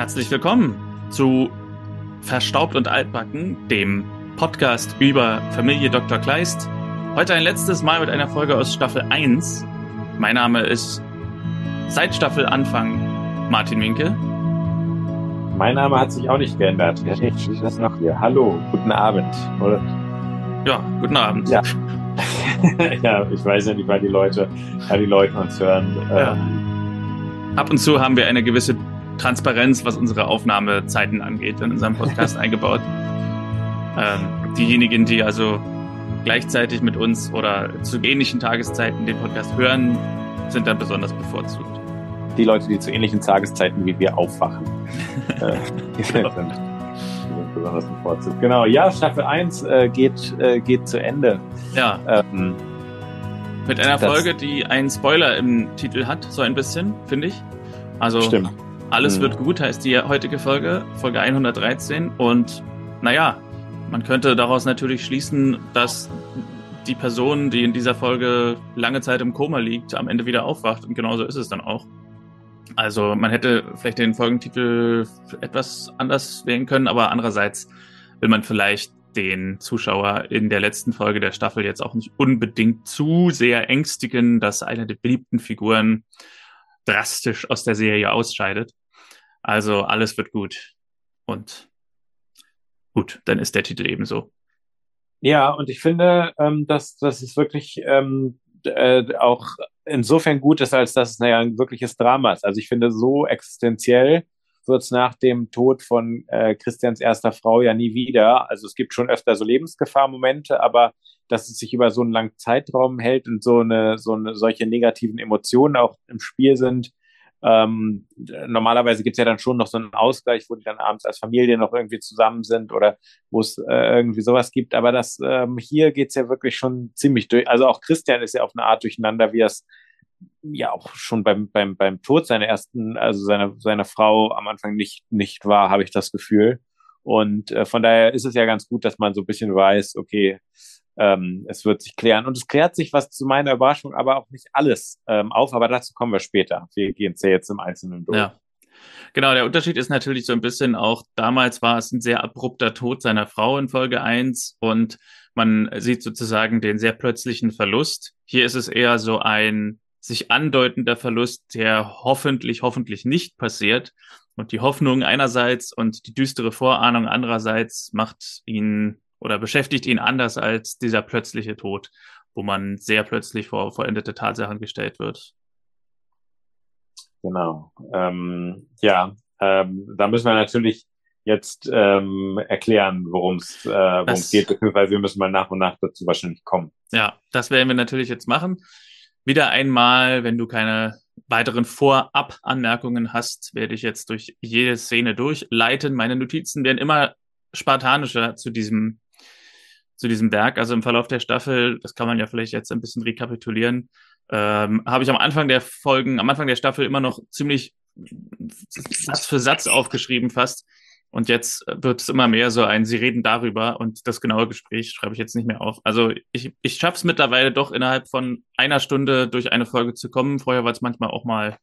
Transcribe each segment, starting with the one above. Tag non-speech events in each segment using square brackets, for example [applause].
Herzlich willkommen zu Verstaubt und Altbacken, dem Podcast über Familie Dr. Kleist. Heute ein letztes Mal mit einer Folge aus Staffel 1. Mein Name ist seit Staffel Anfang Martin Winke. Mein Name hat sich auch nicht geändert. Ja, ich das noch hier. Hallo, guten Abend. Oder? Ja, guten Abend. Ja. [laughs] ja, ich weiß ja nicht, weil die Leute, weil die Leute uns hören. Ja. Ab und zu haben wir eine gewisse Transparenz, was unsere Aufnahmezeiten angeht, in unserem Podcast [laughs] eingebaut. Ähm, diejenigen, die also gleichzeitig mit uns oder zu ähnlichen Tageszeiten den Podcast hören, sind dann besonders bevorzugt. Die Leute, die zu ähnlichen Tageszeiten wie wir aufwachen, [laughs] äh, sind besonders bevorzugt. Genau, ja, Staffel 1 äh, geht, äh, geht zu Ende. Ja. Ähm, mit einer Folge, die einen Spoiler im Titel hat, so ein bisschen, finde ich. Also Stimmt. Alles hm. wird gut heißt die heutige Folge, Folge 113. Und naja, man könnte daraus natürlich schließen, dass die Person, die in dieser Folge lange Zeit im Koma liegt, am Ende wieder aufwacht. Und genauso ist es dann auch. Also man hätte vielleicht den Folgentitel etwas anders wählen können, aber andererseits will man vielleicht den Zuschauer in der letzten Folge der Staffel jetzt auch nicht unbedingt zu sehr ängstigen, dass eine der beliebten Figuren drastisch aus der Serie ausscheidet. Also alles wird gut. Und gut, dann ist der Titel ebenso. Ja, und ich finde, ähm, dass das ist wirklich ähm, äh, auch insofern gut ist, als dass es naja, ein wirkliches Drama ist. Also ich finde, so existenziell wird es nach dem Tod von äh, Christians erster Frau ja nie wieder. Also es gibt schon öfter so Lebensgefahrmomente, aber dass es sich über so einen langen Zeitraum hält und so eine, so eine solche negativen Emotionen auch im Spiel sind, ähm, normalerweise gibt's ja dann schon noch so einen Ausgleich, wo die dann abends als Familie noch irgendwie zusammen sind oder wo es äh, irgendwie sowas gibt. Aber das ähm, hier geht's ja wirklich schon ziemlich durch. Also auch Christian ist ja auf eine Art durcheinander, wie er es ja auch schon beim, beim, beim Tod seiner ersten, also seiner, seiner Frau am Anfang nicht, nicht war, habe ich das Gefühl. Und äh, von daher ist es ja ganz gut, dass man so ein bisschen weiß, okay, ähm, es wird sich klären. Und es klärt sich, was zu meiner Überraschung, aber auch nicht alles ähm, auf, aber dazu kommen wir später. Wir gehen es ja jetzt im Einzelnen durch. Ja. Genau, der Unterschied ist natürlich so ein bisschen auch, damals war es ein sehr abrupter Tod seiner Frau in Folge 1 und man sieht sozusagen den sehr plötzlichen Verlust. Hier ist es eher so ein sich andeutender Verlust, der hoffentlich, hoffentlich nicht passiert. Und die Hoffnung einerseits und die düstere Vorahnung andererseits macht ihn oder beschäftigt ihn anders als dieser plötzliche Tod, wo man sehr plötzlich vor vollendete Tatsachen gestellt wird. Genau. Ähm, ja, ähm, da müssen wir natürlich jetzt ähm, erklären, worum es äh, geht, beziehungsweise wir müssen mal nach und nach dazu wahrscheinlich kommen. Ja, das werden wir natürlich jetzt machen. Wieder einmal, wenn du keine weiteren Vorab-Anmerkungen hast, werde ich jetzt durch jede Szene durchleiten. Meine Notizen werden immer spartanischer zu diesem zu diesem Werk. Also im Verlauf der Staffel, das kann man ja vielleicht jetzt ein bisschen rekapitulieren, ähm, habe ich am Anfang der Folgen, am Anfang der Staffel immer noch ziemlich Satz für Satz aufgeschrieben fast. Und jetzt wird es immer mehr so ein, sie reden darüber und das genaue Gespräch schreibe ich jetzt nicht mehr auf. Also ich, ich schaffe es mittlerweile doch innerhalb von einer Stunde durch eine Folge zu kommen. Vorher war es manchmal auch mal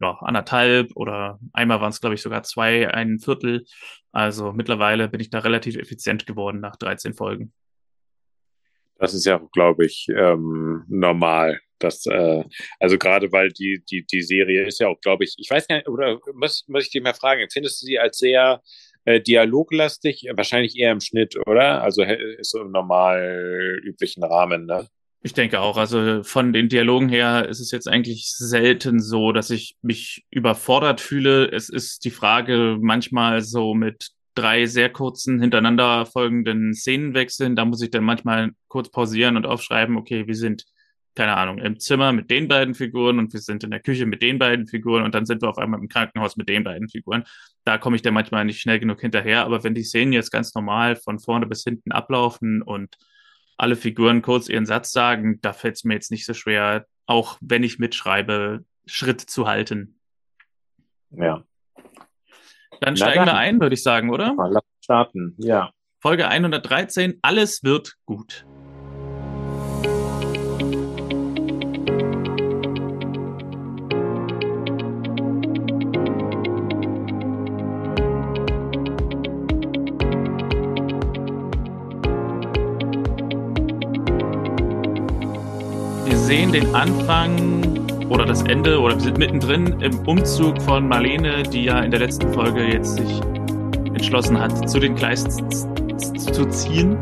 ja, anderthalb oder einmal waren es, glaube ich, sogar zwei, ein Viertel. Also mittlerweile bin ich da relativ effizient geworden nach 13 Folgen. Das ist ja, glaube ich, ähm, normal. Das, äh, also gerade weil die, die, die Serie ist ja auch, glaube ich, ich weiß gar nicht, oder muss, muss ich dich mal fragen, empfindest du sie als sehr äh, dialoglastig? Wahrscheinlich eher im Schnitt, oder? Also ist so im normal üblichen Rahmen, ne? Ich denke auch. Also von den Dialogen her ist es jetzt eigentlich selten so, dass ich mich überfordert fühle. Es ist die Frage manchmal so mit drei sehr kurzen hintereinander folgenden Szenenwechseln. Da muss ich dann manchmal kurz pausieren und aufschreiben, okay, wir sind, keine Ahnung, im Zimmer mit den beiden Figuren und wir sind in der Küche mit den beiden Figuren und dann sind wir auf einmal im Krankenhaus mit den beiden Figuren. Da komme ich dann manchmal nicht schnell genug hinterher. Aber wenn die Szenen jetzt ganz normal von vorne bis hinten ablaufen und alle Figuren kurz ihren Satz sagen, da fällt es mir jetzt nicht so schwer, auch wenn ich mitschreibe, Schritt zu halten. Ja. Dann steigen wir ein, würde ich sagen, oder? Lass starten, ja. Folge 113, alles wird gut. Sehen den Anfang oder das Ende oder wir sind mittendrin im Umzug von Marlene, die ja in der letzten Folge jetzt sich entschlossen hat, zu den Kleists zu ziehen.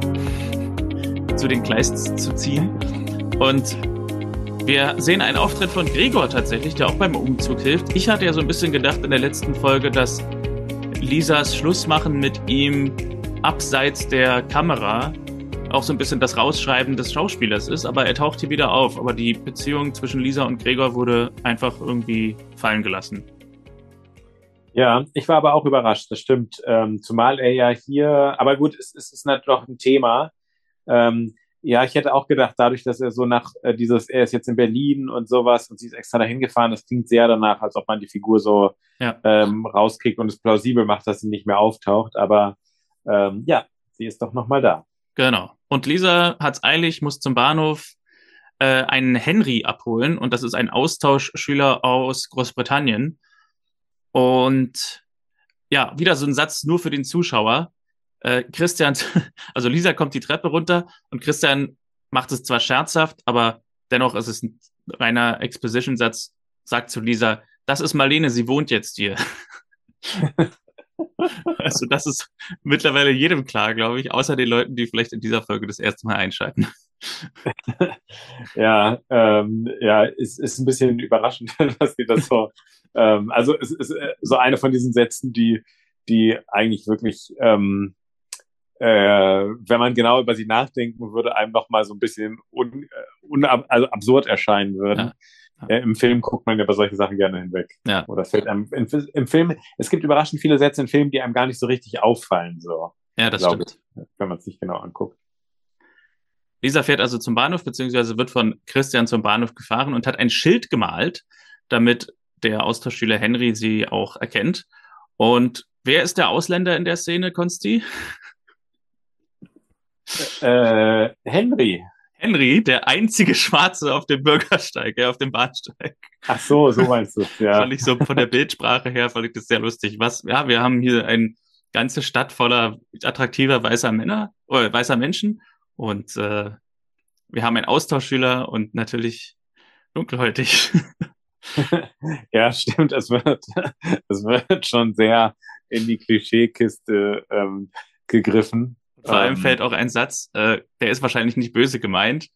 Zu den Kleists zu ziehen. Und wir sehen einen Auftritt von Gregor tatsächlich, der auch beim Umzug hilft. Ich hatte ja so ein bisschen gedacht in der letzten Folge, dass Lisas Schlussmachen mit ihm abseits der Kamera auch so ein bisschen das Rausschreiben des Schauspielers ist, aber er taucht hier wieder auf. Aber die Beziehung zwischen Lisa und Gregor wurde einfach irgendwie fallen gelassen. Ja, ich war aber auch überrascht, das stimmt. Ähm, zumal er ja hier, aber gut, es, es ist natürlich noch ein Thema. Ähm, ja, ich hätte auch gedacht, dadurch, dass er so nach äh, dieses, er ist jetzt in Berlin und sowas und sie ist extra dahin gefahren, das klingt sehr danach, als ob man die Figur so ja. ähm, rauskriegt und es plausibel macht, dass sie nicht mehr auftaucht. Aber ähm, ja, sie ist doch nochmal da. Genau. Und Lisa hat's eilig, muss zum Bahnhof äh, einen Henry abholen und das ist ein Austauschschüler aus Großbritannien. Und ja, wieder so ein Satz nur für den Zuschauer. Äh, Christian, [laughs] also Lisa kommt die Treppe runter und Christian macht es zwar scherzhaft, aber dennoch ist es ein reiner Exposition-Satz, sagt zu Lisa, das ist Marlene, sie wohnt jetzt hier. [laughs] also das ist mittlerweile jedem klar, glaube ich, außer den Leuten, die vielleicht in dieser Folge das erste Mal einschalten. [laughs] ja, ähm, ja, ist, ist ein bisschen überraschend, [laughs] dass sie das so. Ähm, also es ist äh, so eine von diesen Sätzen, die, die eigentlich wirklich, ähm, äh, wenn man genau über sie nachdenken würde, einem noch mal so ein bisschen un, äh, un, also absurd erscheinen würden. Ja. Ja. Im Film guckt man ja bei solchen Sachen gerne hinweg. Ja. Oder fällt einem im, im, Film, es gibt überraschend viele Sätze in Filmen, die einem gar nicht so richtig auffallen, so. Ja, das stimmt. Ich, wenn man es nicht genau anguckt. Lisa fährt also zum Bahnhof, beziehungsweise wird von Christian zum Bahnhof gefahren und hat ein Schild gemalt, damit der Austauschschüler Henry sie auch erkennt. Und wer ist der Ausländer in der Szene, Konsti? Äh, Henry. Henry, der einzige Schwarze auf dem Bürgersteig, ja, auf dem Bahnsteig. Ach so, so meinst du ja. fand ich so von der Bildsprache her, fand ich das sehr lustig. Was, ja, wir haben hier eine ganze Stadt voller attraktiver weißer Männer, oder weißer Menschen und äh, wir haben einen Austauschschüler und natürlich dunkelhäutig. [laughs] ja, stimmt, es wird, es wird schon sehr in die Klischeekiste ähm, gegriffen. Vor allem ähm, fällt auch ein Satz, äh, der ist wahrscheinlich nicht böse gemeint,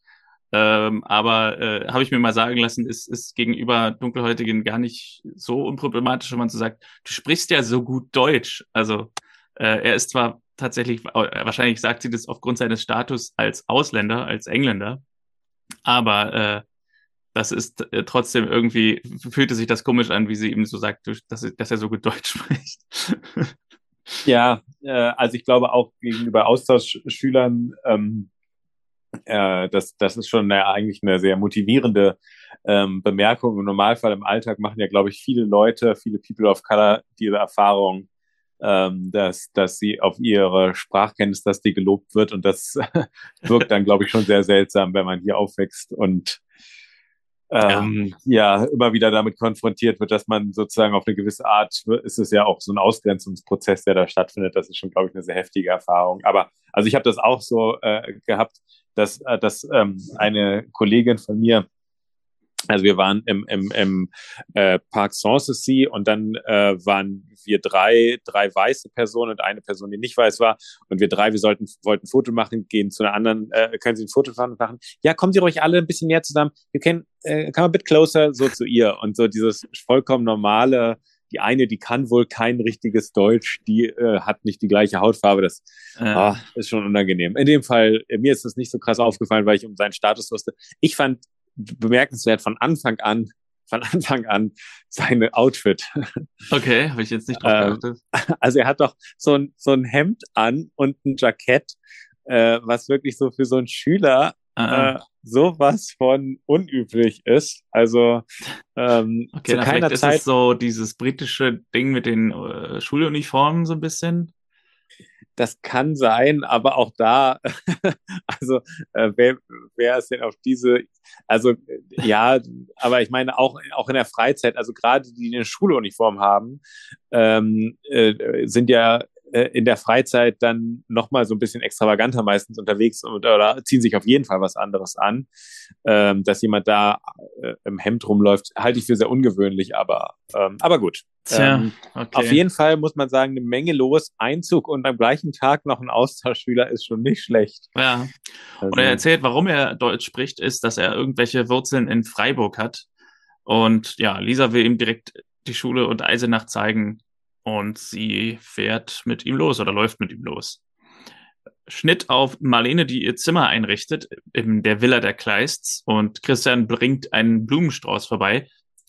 ähm, aber äh, habe ich mir mal sagen lassen, ist, ist gegenüber Dunkelhäutigen gar nicht so unproblematisch, wenn man so sagt, du sprichst ja so gut Deutsch. Also äh, er ist zwar tatsächlich, äh, wahrscheinlich sagt sie das aufgrund seines Status als Ausländer, als Engländer, aber äh, das ist äh, trotzdem irgendwie, fühlte sich das komisch an, wie sie ihm so sagt, dass, dass er so gut Deutsch [laughs] spricht. Ja, äh, also ich glaube auch gegenüber Austauschschülern, ähm, äh, das, das ist schon eine, eigentlich eine sehr motivierende ähm, Bemerkung. Im Normalfall im Alltag machen ja, glaube ich, viele Leute, viele People of Color diese Erfahrung, ähm, dass, dass sie auf ihre Sprachkenntnis, dass die gelobt wird und das [laughs] wirkt dann, glaube ich, schon sehr seltsam, wenn man hier aufwächst und ähm, ja. ja. immer wieder damit konfrontiert wird, dass man sozusagen auf eine gewisse Art, ist es ja auch so ein Ausgrenzungsprozess, der da stattfindet. Das ist schon, glaube ich, eine sehr heftige Erfahrung. Aber also ich habe das auch so äh, gehabt, dass, äh, dass ähm, eine Kollegin von mir also wir waren im, im, im äh, Park Sanssouci und dann äh, waren wir drei, drei weiße Personen und eine Person, die nicht weiß war. Und wir drei, wir sollten, wollten ein Foto machen, gehen zu einer anderen, äh, können Sie ein Foto machen? Ja, kommen Sie ruhig alle ein bisschen näher zusammen. You can, äh, come a bit closer, so zu ihr. Und so dieses vollkommen normale, die eine, die kann wohl kein richtiges Deutsch, die äh, hat nicht die gleiche Hautfarbe. Das ah, ist schon unangenehm. In dem Fall, äh, mir ist das nicht so krass aufgefallen, weil ich um seinen Status wusste. Ich fand bemerkenswert von Anfang an, von Anfang an seine Outfit. Okay, habe ich jetzt nicht drauf ähm, geachtet. Also er hat doch so ein, so ein Hemd an und ein Jackett, äh, was wirklich so für so einen Schüler äh, sowas von unüblich ist. Also ähm, okay, zu keiner Zeit. Ist so dieses britische Ding mit den äh, Schuluniformen so ein bisschen. Das kann sein, aber auch da, [laughs] also äh, wer, wer ist denn auf diese, also ja, aber ich meine auch, auch in der Freizeit, also gerade die, die eine Schuluniform haben, ähm, äh, sind ja äh, in der Freizeit dann nochmal so ein bisschen extravaganter meistens unterwegs und, oder ziehen sich auf jeden Fall was anderes an. Ähm, dass jemand da äh, im Hemd rumläuft, halte ich für sehr ungewöhnlich, aber, ähm, aber gut. Tja, ähm, okay. Auf jeden Fall muss man sagen, eine Menge los. Einzug und am gleichen Tag noch ein Austauschschüler ist schon nicht schlecht. Ja. Also, und er erzählt, warum er Deutsch spricht, ist, dass er irgendwelche Wurzeln in Freiburg hat. Und ja, Lisa will ihm direkt die Schule und Eisenach zeigen und sie fährt mit ihm los oder läuft mit ihm los. Schnitt auf Marlene, die ihr Zimmer einrichtet in der Villa der Kleists und Christian bringt einen Blumenstrauß vorbei,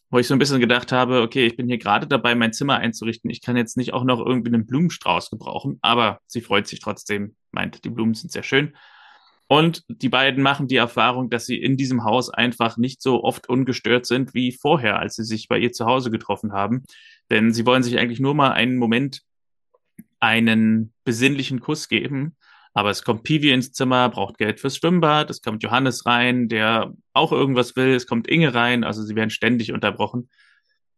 wo ich so ein bisschen gedacht habe, okay, ich bin hier gerade dabei, mein Zimmer einzurichten. Ich kann jetzt nicht auch noch irgendwie einen Blumenstrauß gebrauchen, aber sie freut sich trotzdem, meint, die Blumen sind sehr schön. Und die beiden machen die Erfahrung, dass sie in diesem Haus einfach nicht so oft ungestört sind wie vorher, als sie sich bei ihr zu Hause getroffen haben. Denn sie wollen sich eigentlich nur mal einen Moment einen besinnlichen Kuss geben. Aber es kommt Pivi ins Zimmer, braucht Geld fürs Schwimmbad. Es kommt Johannes rein, der auch irgendwas will. Es kommt Inge rein. Also sie werden ständig unterbrochen.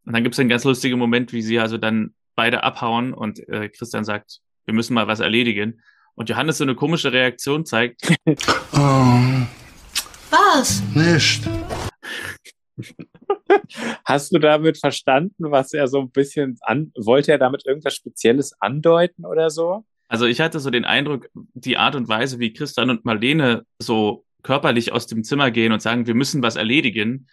Und dann gibt es einen ganz lustigen Moment, wie sie also dann beide abhauen und äh, Christian sagt, wir müssen mal was erledigen und Johannes so eine komische Reaktion zeigt. oh. [laughs] Was? Nicht. [laughs] Hast du damit verstanden, was er so ein bisschen an, wollte er damit irgendwas Spezielles andeuten oder so? Also ich hatte so den Eindruck, die Art und Weise, wie Christian und Marlene so körperlich aus dem Zimmer gehen und sagen, wir müssen was erledigen,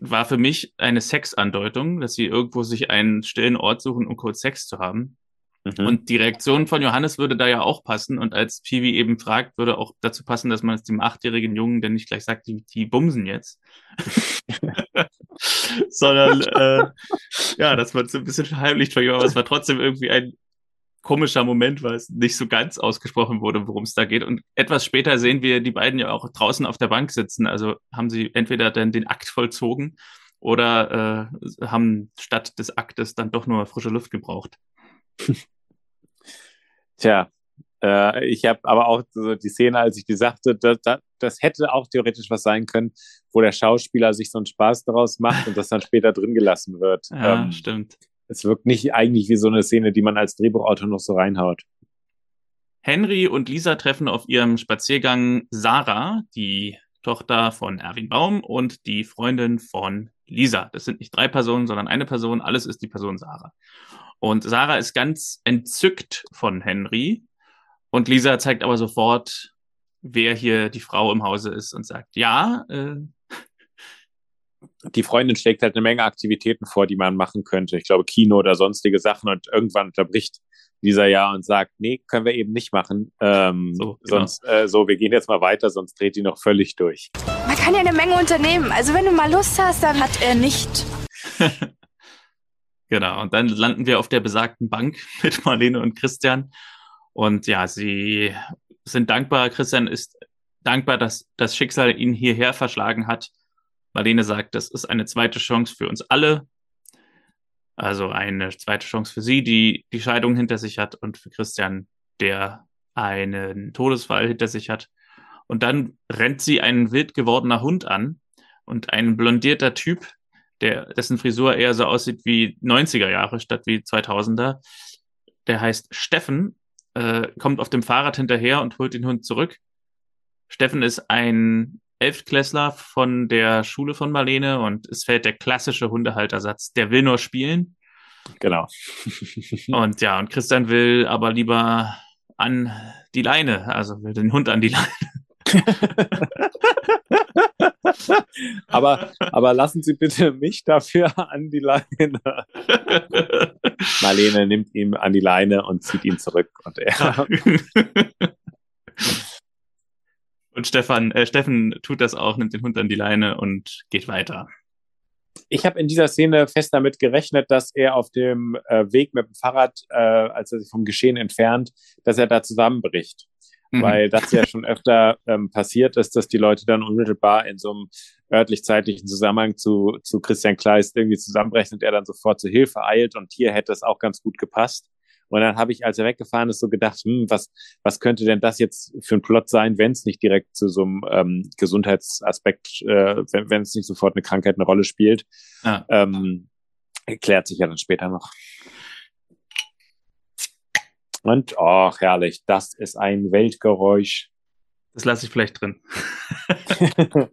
war für mich eine Sexandeutung, dass sie irgendwo sich einen stillen Ort suchen, um kurz Sex zu haben. Mhm. Und die Reaktion von Johannes würde da ja auch passen. Und als Piwi eben fragt, würde auch dazu passen, dass man es dem achtjährigen Jungen dann nicht gleich sagt, die, die bumsen jetzt. [laughs] Sondern, äh, ja, dass man es ein bisschen verheimlicht von ihm, aber es war trotzdem irgendwie ein komischer Moment, weil es nicht so ganz ausgesprochen wurde, worum es da geht. Und etwas später sehen wir die beiden ja auch draußen auf der Bank sitzen. Also haben sie entweder dann den Akt vollzogen oder äh, haben statt des Aktes dann doch nur frische Luft gebraucht. [laughs] Tja, äh, ich habe aber auch so die Szene, als ich die sagte, das, das, das hätte auch theoretisch was sein können, wo der Schauspieler sich so einen Spaß daraus macht und das dann später drin gelassen wird. Ja, ähm, stimmt. Es wirkt nicht eigentlich wie so eine Szene, die man als Drehbuchautor noch so reinhaut. Henry und Lisa treffen auf ihrem Spaziergang Sarah, die Tochter von Erwin Baum und die Freundin von Lisa. Das sind nicht drei Personen, sondern eine Person. Alles ist die Person Sarah. Und Sarah ist ganz entzückt von Henry. Und Lisa zeigt aber sofort, wer hier die Frau im Hause ist und sagt, ja. Äh, [laughs] die Freundin schlägt halt eine Menge Aktivitäten vor, die man machen könnte. Ich glaube, Kino oder sonstige Sachen. Und irgendwann unterbricht Lisa ja und sagt, nee, können wir eben nicht machen. Ähm, so, genau. Sonst, äh, so, wir gehen jetzt mal weiter, sonst dreht die noch völlig durch. Man kann ja eine Menge unternehmen. Also wenn du mal Lust hast, dann hat er nicht. [laughs] Genau, und dann landen wir auf der besagten Bank [laughs] mit Marlene und Christian. Und ja, sie sind dankbar. Christian ist dankbar, dass das Schicksal ihn hierher verschlagen hat. Marlene sagt, das ist eine zweite Chance für uns alle. Also eine zweite Chance für sie, die die Scheidung hinter sich hat und für Christian, der einen Todesfall hinter sich hat. Und dann rennt sie einen wild gewordener Hund an und ein blondierter Typ, der, dessen Frisur eher so aussieht wie 90er Jahre statt wie 2000er. Der heißt Steffen, äh, kommt auf dem Fahrrad hinterher und holt den Hund zurück. Steffen ist ein Elftklässler von der Schule von Marlene und es fällt der klassische Hundehaltersatz, der will nur spielen. Genau. [laughs] [laughs] und ja, und Christian will aber lieber an die Leine, also will den Hund an die Leine. [laughs] aber, aber lassen Sie bitte mich dafür an die Leine. Marlene nimmt ihn an die Leine und zieht ihn zurück und er. [laughs] und Stefan, äh, Steffen tut das auch, nimmt den Hund an die Leine und geht weiter. Ich habe in dieser Szene fest damit gerechnet, dass er auf dem äh, Weg mit dem Fahrrad, äh, als er sich vom Geschehen entfernt, dass er da zusammenbricht mhm. weil das ja schon öfter ähm, passiert ist, dass die Leute dann unmittelbar in so einem örtlich-zeitlichen Zusammenhang zu, zu Christian Kleist irgendwie zusammenbrechen und er dann sofort zur Hilfe eilt und hier hätte es auch ganz gut gepasst. Und dann habe ich, als er weggefahren ist, so gedacht, hm, was, was könnte denn das jetzt für ein Plot sein, wenn es nicht direkt zu so einem ähm, Gesundheitsaspekt, äh, wenn, es nicht sofort eine Krankheit eine Rolle spielt. Ja. Ähm, erklärt sich ja dann später noch. Und, ach, herrlich, das ist ein Weltgeräusch. Das lasse ich vielleicht drin. [laughs]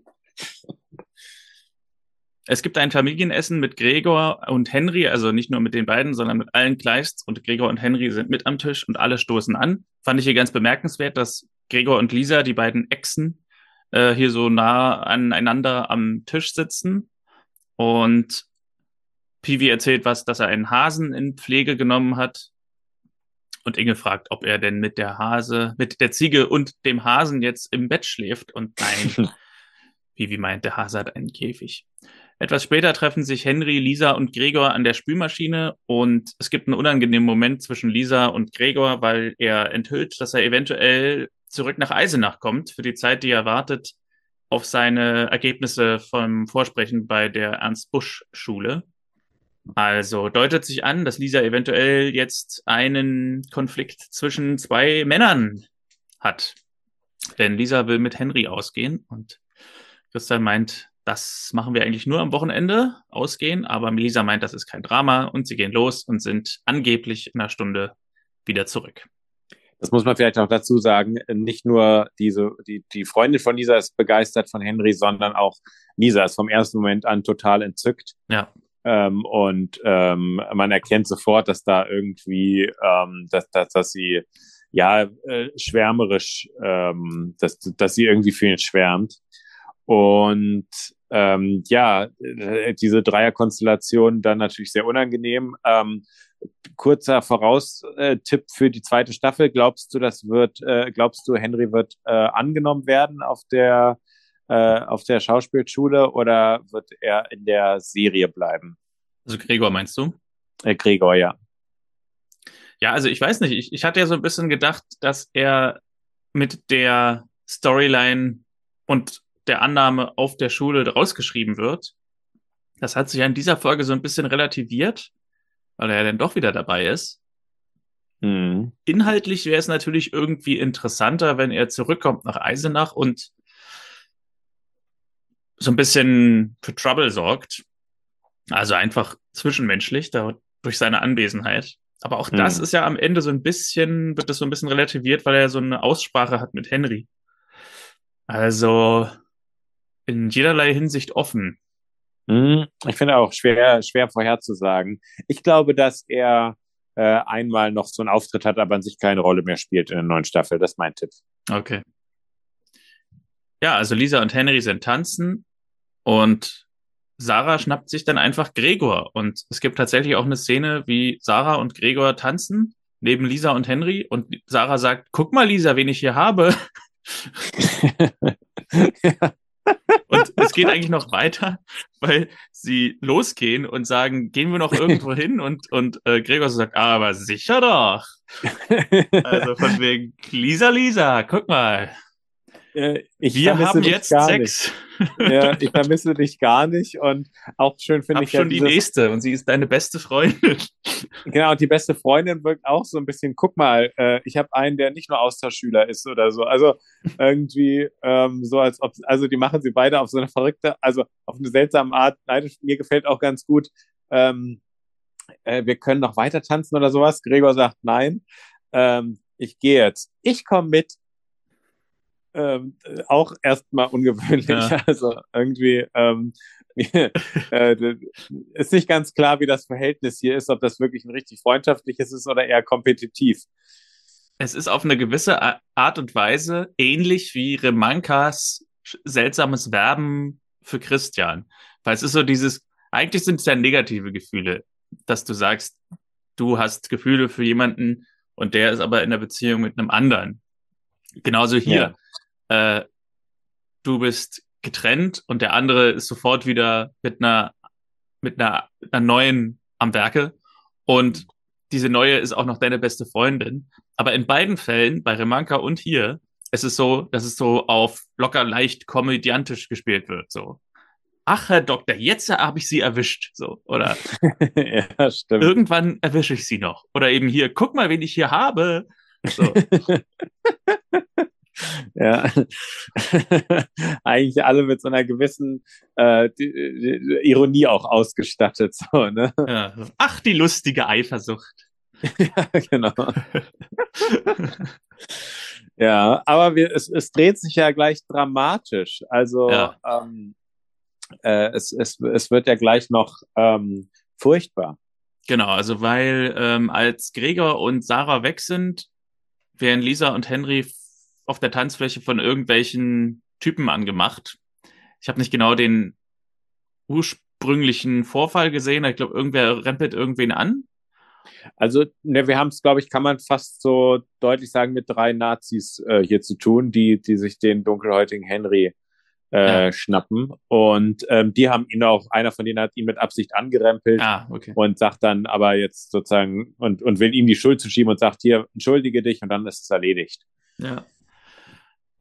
es gibt ein Familienessen mit Gregor und Henry, also nicht nur mit den beiden, sondern mit allen Kleists und Gregor und Henry sind mit am Tisch und alle stoßen an. Fand ich hier ganz bemerkenswert, dass Gregor und Lisa, die beiden Exen, äh, hier so nah aneinander am Tisch sitzen. Und Pivi erzählt was, dass er einen Hasen in Pflege genommen hat. Und Inge fragt, ob er denn mit der Hase, mit der Ziege und dem Hasen jetzt im Bett schläft. Und nein, [laughs] Pivi meint, der Hase hat einen Käfig. Etwas später treffen sich Henry, Lisa und Gregor an der Spülmaschine und es gibt einen unangenehmen Moment zwischen Lisa und Gregor, weil er enthüllt, dass er eventuell zurück nach Eisenach kommt für die Zeit, die er wartet auf seine Ergebnisse vom Vorsprechen bei der Ernst Busch Schule. Also deutet sich an, dass Lisa eventuell jetzt einen Konflikt zwischen zwei Männern hat. Denn Lisa will mit Henry ausgehen und Christian meint, das machen wir eigentlich nur am Wochenende ausgehen, aber Lisa meint, das ist kein Drama und sie gehen los und sind angeblich in einer Stunde wieder zurück. Das muss man vielleicht noch dazu sagen. Nicht nur diese, die, die Freundin von Lisa ist begeistert von Henry, sondern auch Lisa ist vom ersten Moment an total entzückt. Ja. Ähm, und ähm, man erkennt sofort, dass da irgendwie, ähm, dass, dass, dass sie ja äh, schwärmerisch, ähm, dass, dass sie irgendwie für ihn schwärmt. Und ähm, ja, äh, diese Dreierkonstellation dann natürlich sehr unangenehm. Ähm, kurzer Voraustipp für die zweite Staffel. Glaubst du, das wird, äh, glaubst du, Henry wird äh, angenommen werden auf der äh, auf der Schauspielschule oder wird er in der Serie bleiben? Also Gregor meinst du? Äh, Gregor, ja. Ja, also ich weiß nicht. Ich, ich hatte ja so ein bisschen gedacht, dass er mit der Storyline und der Annahme auf der Schule rausgeschrieben wird. Das hat sich ja in dieser Folge so ein bisschen relativiert, weil er ja dann doch wieder dabei ist. Mhm. Inhaltlich wäre es natürlich irgendwie interessanter, wenn er zurückkommt nach Eisenach und so ein bisschen für Trouble sorgt. Also einfach zwischenmenschlich, da, durch seine Anwesenheit. Aber auch das hm. ist ja am Ende so ein bisschen, wird das so ein bisschen relativiert, weil er so eine Aussprache hat mit Henry. Also in jederlei Hinsicht offen. Hm, ich finde auch schwer, schwer vorherzusagen. Ich glaube, dass er äh, einmal noch so einen Auftritt hat, aber an sich keine Rolle mehr spielt in der neuen Staffel. Das ist mein Tipp. Okay. Ja, also Lisa und Henry sind tanzen und Sarah schnappt sich dann einfach Gregor. Und es gibt tatsächlich auch eine Szene, wie Sarah und Gregor tanzen neben Lisa und Henry. Und Sarah sagt, guck mal, Lisa, wen ich hier habe. [laughs] Und es geht eigentlich noch weiter, weil sie losgehen und sagen, gehen wir noch irgendwo hin? Und, und äh, Gregor sagt, aber sicher doch. [laughs] Also von wegen, Lisa, Lisa, guck mal. Äh, ich Wir haben jetzt Sex. Ja, ich vermisse dich gar nicht und auch schön finde ich schon ja die nächste und sie ist deine beste Freundin. [laughs] Genau, und die beste Freundin wirkt auch so ein bisschen, guck mal, äh, ich habe einen, der nicht nur Austauschschüler ist oder so. Also irgendwie ähm, so, als ob, also die machen sie beide auf so eine verrückte, also auf eine seltsame Art. Nein, mir gefällt auch ganz gut. Ähm, äh, wir können noch weiter tanzen oder sowas. Gregor sagt nein. Ähm, ich gehe jetzt. Ich komme mit ähm, auch erstmal ungewöhnlich. Ja. [laughs] Also irgendwie ähm, [laughs] äh, ist nicht ganz klar, wie das Verhältnis hier ist, ob das wirklich ein richtig freundschaftliches ist oder eher kompetitiv. Es ist auf eine gewisse Art und Weise ähnlich wie Remankas seltsames Werben für Christian. Weil es ist so dieses, eigentlich sind es ja negative Gefühle, dass du sagst, du hast Gefühle für jemanden und der ist aber in der Beziehung mit einem anderen. Genauso hier. Ja äh, du bist getrennt und der andere ist sofort wieder mit einer, mit einer, einer neuen am Werke und diese neue ist auch noch deine beste Freundin. Aber in beiden Fällen, bei Remanka und hier, es ist so, dass es so auf locker leicht komödiantisch gespielt wird, so. Ach, Herr Doktor, jetzt habe ich Sie erwischt, so, oder? [laughs] ja, stimmt. Irgendwann erwische ich Sie noch. Oder eben hier, guck mal, wen ich hier habe. So. [laughs] ja, [laughs] eigentlich alle mit so einer gewissen äh, Ironie auch ausgestattet. So, ne? Ja. Ach, die lustige Eifersucht. [laughs] ja, genau. ja, aber wir, es, es dreht sich ja gleich dramatisch. Also ja. ähm, äh, es, es, es wird ja gleich noch ähm, furchtbar. Genau, also weil ähm, als Gregor und Sarah weg sind, werden Lisa und Henry auf der Tanzfläche von irgendwelchen Typen angemacht. Ich habe nicht genau den ursprünglichen Vorfall gesehen. Ich glaube, irgendwer rempelt irgendwen an. Also, ne, wir haben es, glaube ich, kann man fast so deutlich sagen, mit drei Nazis äh, hier zu tun, die, die sich den dunkelhäutigen Henry äh, ja. schnappen. Und ähm, die haben ihn auch, einer von denen hat ihn mit Absicht angerempelt ah, okay. und sagt dann aber jetzt sozusagen und, und will ihm die Schuld zuschieben und sagt, hier, entschuldige dich und dann ist es erledigt. Ja.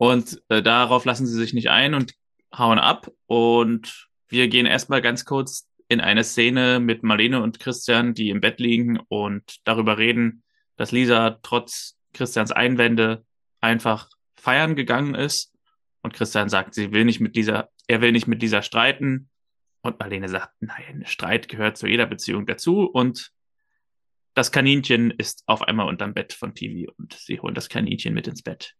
Und äh, darauf lassen sie sich nicht ein und hauen ab. Und wir gehen erstmal ganz kurz in eine Szene mit Marlene und Christian, die im Bett liegen und darüber reden, dass Lisa trotz Christians Einwände einfach feiern gegangen ist und Christian sagt, sie will nicht mit dieser, er will nicht mit dieser streiten. Und Marlene sagt, nein, Streit gehört zu jeder Beziehung dazu. Und das Kaninchen ist auf einmal unterm Bett von TV und sie holen das Kaninchen mit ins Bett.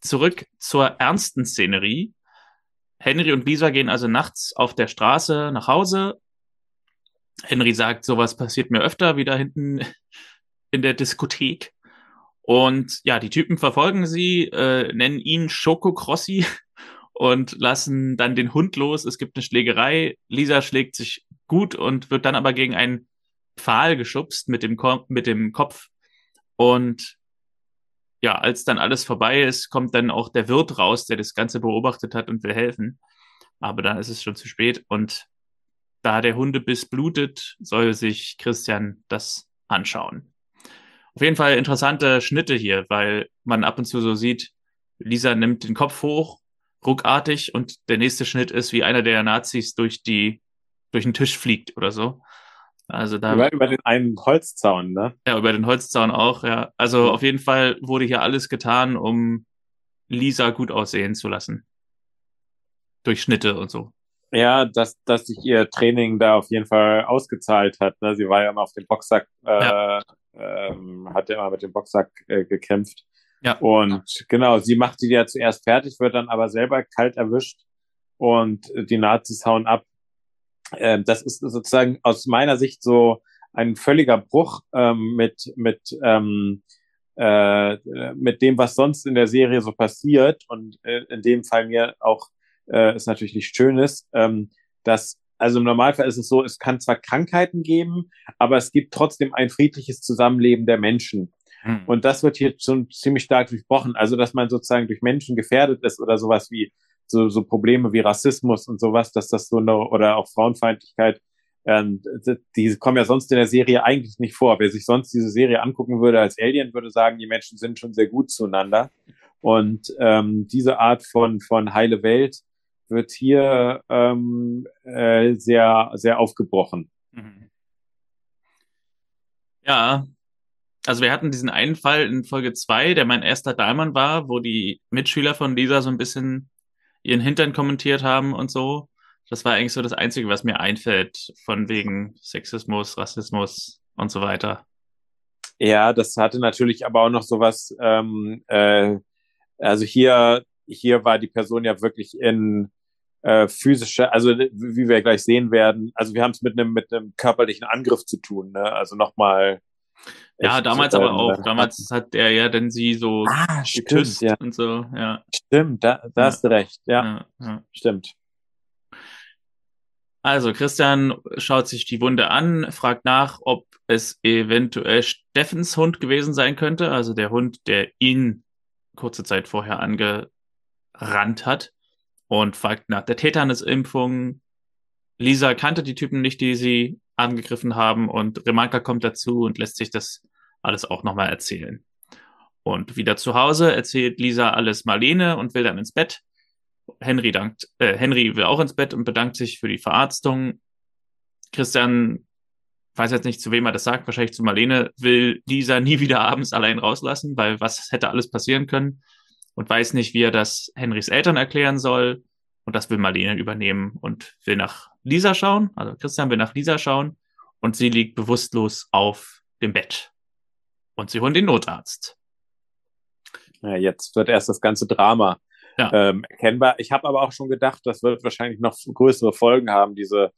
Zurück zur ernsten Szenerie. Henry und Lisa gehen also nachts auf der Straße nach Hause. Henry sagt, sowas passiert mir öfter wieder hinten [laughs] in der Diskothek. Und ja, die Typen verfolgen sie, äh, nennen ihn Schokokrossi [laughs] und lassen dann den Hund los. Es gibt eine Schlägerei. Lisa schlägt sich gut und wird dann aber gegen einen Pfahl geschubst mit dem, Ko mit dem Kopf. Und ja, als dann alles vorbei ist, kommt dann auch der Wirt raus, der das Ganze beobachtet hat und will helfen. Aber dann ist es schon zu spät. Und da der Hundebiss blutet, soll sich Christian das anschauen. Auf jeden Fall interessante Schnitte hier, weil man ab und zu so sieht, Lisa nimmt den Kopf hoch, ruckartig, und der nächste Schnitt ist, wie einer der Nazis durch die, durch den Tisch fliegt oder so. Also da. Über, über den einen Holzzaun, ne? Ja, über den Holzzaun auch, ja. Also ja. auf jeden Fall wurde hier alles getan, um Lisa gut aussehen zu lassen. Durch Schnitte und so. Ja, dass, dass sich ihr Training da auf jeden Fall ausgezahlt hat. Ne? Sie war ja immer auf dem Boxsack äh, ja ähm, hat ja immer mit dem Boxsack äh, gekämpft. Ja. Und genau, sie macht die ja zuerst fertig, wird dann aber selber kalt erwischt und die Nazis hauen ab. Ähm, das ist sozusagen aus meiner Sicht so ein völliger Bruch ähm, mit, mit, ähm, äh, mit dem, was sonst in der Serie so passiert. Und äh, in dem Fall mir auch äh, ist natürlich nicht schön ist, ähm, dass also im Normalfall ist es so, es kann zwar Krankheiten geben, aber es gibt trotzdem ein friedliches Zusammenleben der Menschen. Hm. Und das wird hier schon ziemlich stark durchbrochen. Also, dass man sozusagen durch Menschen gefährdet ist oder sowas wie so, so Probleme wie Rassismus und sowas, dass das so eine, oder auch Frauenfeindlichkeit, ähm, die kommen ja sonst in der Serie eigentlich nicht vor. Wer sich sonst diese Serie angucken würde als Alien, würde sagen, die Menschen sind schon sehr gut zueinander. Und ähm, diese Art von, von heile Welt wird hier ähm, äh, sehr, sehr aufgebrochen. Mhm. Ja, also wir hatten diesen einen Fall in Folge zwei, der mein erster Dahlmann war, wo die Mitschüler von Lisa so ein bisschen ihren Hintern kommentiert haben und so. Das war eigentlich so das Einzige, was mir einfällt, von wegen Sexismus, Rassismus und so weiter. Ja, das hatte natürlich aber auch noch sowas, ähm, äh, also hier, hier war die Person ja wirklich in, äh, physische, also wie wir gleich sehen werden, also wir haben es mit einem mit einem körperlichen Angriff zu tun, ne? Also nochmal. Ja, damals aber auch. Damals hat er ja dann sie so ah, geküsst ja. und so, ja. Stimmt, da, da ja. hast du recht, ja. ja. Stimmt. Also, Christian schaut sich die Wunde an, fragt nach, ob es eventuell Steffens Hund gewesen sein könnte, also der Hund, der ihn kurze Zeit vorher angerannt hat und fragt nach der Tetanus-Impfung. Lisa kannte die Typen nicht, die sie angegriffen haben und Remanka kommt dazu und lässt sich das alles auch nochmal erzählen. Und wieder zu Hause erzählt Lisa alles Marlene und will dann ins Bett. Henry dankt, äh, Henry will auch ins Bett und bedankt sich für die Verarztung. Christian weiß jetzt nicht, zu wem er das sagt, wahrscheinlich zu Marlene, will Lisa nie wieder abends allein rauslassen, weil was hätte alles passieren können und weiß nicht, wie er das Henrys Eltern erklären soll. Und das will Marlene übernehmen und will nach Lisa schauen. Also Christian will nach Lisa schauen und sie liegt bewusstlos auf dem Bett. Und sie holen den Notarzt. Ja, jetzt wird erst das ganze Drama ja. ähm, erkennbar. Ich habe aber auch schon gedacht, das wird wahrscheinlich noch größere Folgen haben, diese,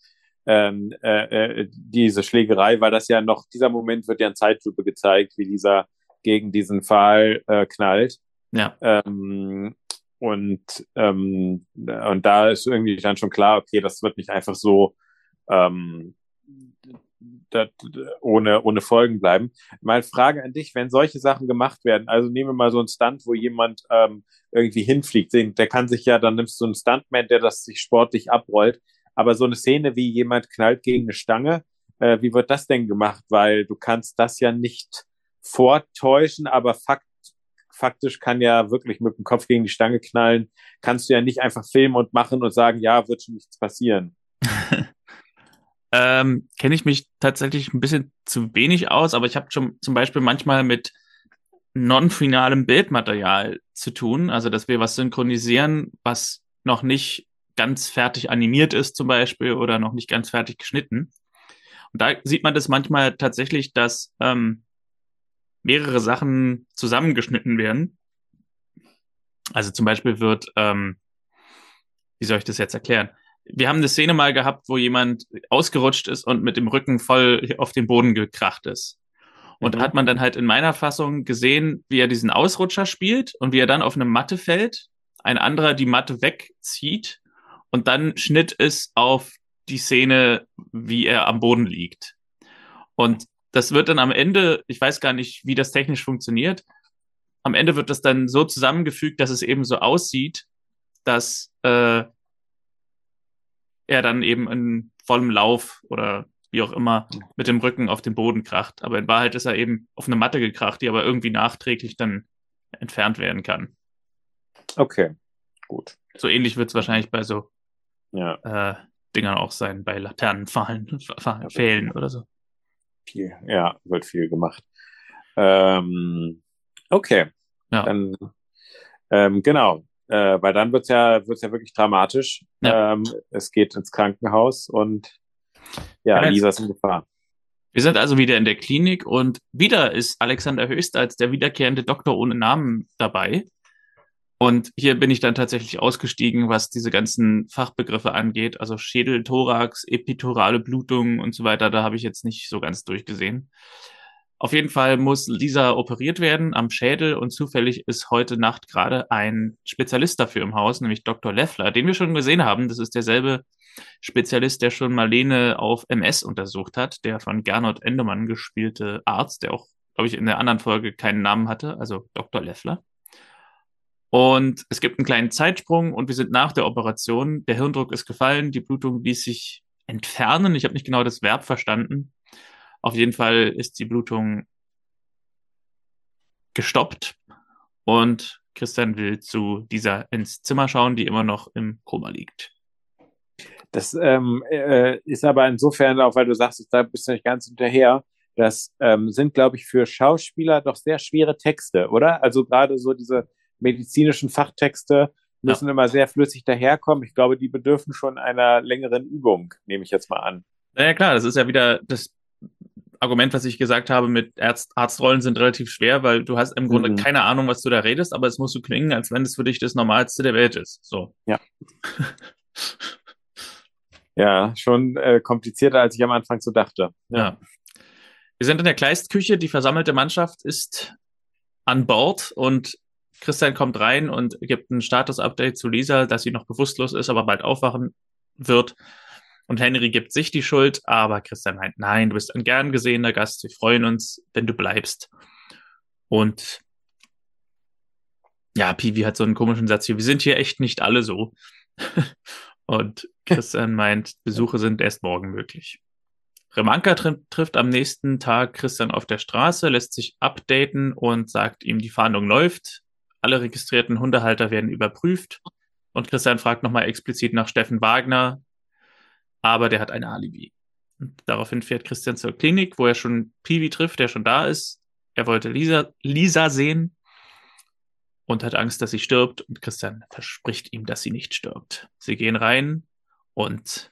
ähm, äh, äh, diese Schlägerei, weil das ja noch, dieser Moment wird ja in Zeitlupe gezeigt, wie dieser gegen diesen Pfahl äh, knallt. Ja. Ähm, und, ähm, und da ist irgendwie dann schon klar, okay, das wird nicht einfach so ähm, dat, ohne, ohne Folgen bleiben. Meine Frage an dich, wenn solche Sachen gemacht werden, also nehmen wir mal so einen Stunt, wo jemand ähm, irgendwie hinfliegt, der kann sich ja, dann nimmst du einen Stuntman, der das sich sportlich abrollt, aber so eine Szene wie jemand knallt gegen eine Stange, äh, wie wird das denn gemacht? Weil du kannst das ja nicht vortäuschen, aber fakt, faktisch kann ja wirklich mit dem Kopf gegen die Stange knallen, kannst du ja nicht einfach filmen und machen und sagen, ja, wird schon nichts passieren. [laughs] ähm, kenne ich mich tatsächlich ein bisschen zu wenig aus, aber ich habe schon zum Beispiel manchmal mit non-finalem Bildmaterial zu tun, also dass wir was synchronisieren, was noch nicht ganz fertig animiert ist zum Beispiel oder noch nicht ganz fertig geschnitten. Und da sieht man das manchmal tatsächlich, dass ähm, mehrere Sachen zusammengeschnitten werden. Also zum Beispiel wird, ähm, wie soll ich das jetzt erklären? Wir haben eine Szene mal gehabt, wo jemand ausgerutscht ist und mit dem Rücken voll auf den Boden gekracht ist. Und mhm. da hat man dann halt in meiner Fassung gesehen, wie er diesen Ausrutscher spielt und wie er dann auf eine Matte fällt, ein anderer die Matte wegzieht und dann schnitt es auf die Szene, wie er am Boden liegt. Und das wird dann am Ende, ich weiß gar nicht, wie das technisch funktioniert, am Ende wird das dann so zusammengefügt, dass es eben so aussieht, dass äh, er dann eben in vollem Lauf oder wie auch immer mit dem Rücken auf den Boden kracht. Aber in Wahrheit ist er eben auf eine Matte gekracht, die aber irgendwie nachträglich dann entfernt werden kann. Okay, gut. So ähnlich wird es wahrscheinlich bei so ja. äh, Dingern auch sein, bei Laternenfallen, Fehlen oder so viel, ja, wird viel gemacht. Ähm, okay. Ja. Dann, ähm, genau. Äh, weil dann wird's ja, wird's ja wirklich dramatisch. Ja. Ähm, es geht ins Krankenhaus und ja, ja Lisa ist in Gefahr. Wir sind also wieder in der Klinik und wieder ist Alexander Höchst als der wiederkehrende Doktor ohne Namen dabei. Und hier bin ich dann tatsächlich ausgestiegen, was diese ganzen Fachbegriffe angeht. Also Schädel, Thorax, epiturale Blutung und so weiter. Da habe ich jetzt nicht so ganz durchgesehen. Auf jeden Fall muss Lisa operiert werden am Schädel und zufällig ist heute Nacht gerade ein Spezialist dafür im Haus, nämlich Dr. Leffler, den wir schon gesehen haben. Das ist derselbe Spezialist, der schon Marlene auf MS untersucht hat, der von Gernot Endemann gespielte Arzt, der auch, glaube ich, in der anderen Folge keinen Namen hatte, also Dr. Leffler. Und es gibt einen kleinen Zeitsprung und wir sind nach der Operation. Der Hirndruck ist gefallen, die Blutung ließ sich entfernen. Ich habe nicht genau das Verb verstanden. Auf jeden Fall ist die Blutung gestoppt und Christian will zu dieser ins Zimmer schauen, die immer noch im Koma liegt. Das ähm, äh, ist aber insofern auch, weil du sagst, da bist du nicht ganz hinterher. Das ähm, sind, glaube ich, für Schauspieler doch sehr schwere Texte, oder? Also gerade so diese medizinischen Fachtexte müssen ja. immer sehr flüssig daherkommen. Ich glaube, die bedürfen schon einer längeren Übung, nehme ich jetzt mal an. Naja, klar, das ist ja wieder das Argument, was ich gesagt habe, mit Arzt, Arztrollen sind relativ schwer, weil du hast im Grunde mhm. keine Ahnung, was du da redest, aber es muss so klingen, als wenn es für dich das Normalste der Welt ist. So. Ja. [laughs] ja, schon äh, komplizierter, als ich am Anfang so dachte. Ja. ja. Wir sind in der Kleistküche, die versammelte Mannschaft ist an Bord und Christian kommt rein und gibt ein Status-Update zu Lisa, dass sie noch bewusstlos ist, aber bald aufwachen wird. Und Henry gibt sich die Schuld, aber Christian meint, nein, du bist ein gern gesehener Gast, wir freuen uns, wenn du bleibst. Und ja, Piwi hat so einen komischen Satz hier, wir sind hier echt nicht alle so. [laughs] und Christian meint, Besuche sind erst morgen möglich. Remanka tri trifft am nächsten Tag Christian auf der Straße, lässt sich updaten und sagt ihm, die Fahndung läuft. Alle registrierten Hundehalter werden überprüft. Und Christian fragt nochmal explizit nach Steffen Wagner, aber der hat ein Alibi. Und daraufhin fährt Christian zur Klinik, wo er schon Piwi trifft, der schon da ist. Er wollte Lisa, Lisa sehen und hat Angst, dass sie stirbt. Und Christian verspricht ihm, dass sie nicht stirbt. Sie gehen rein und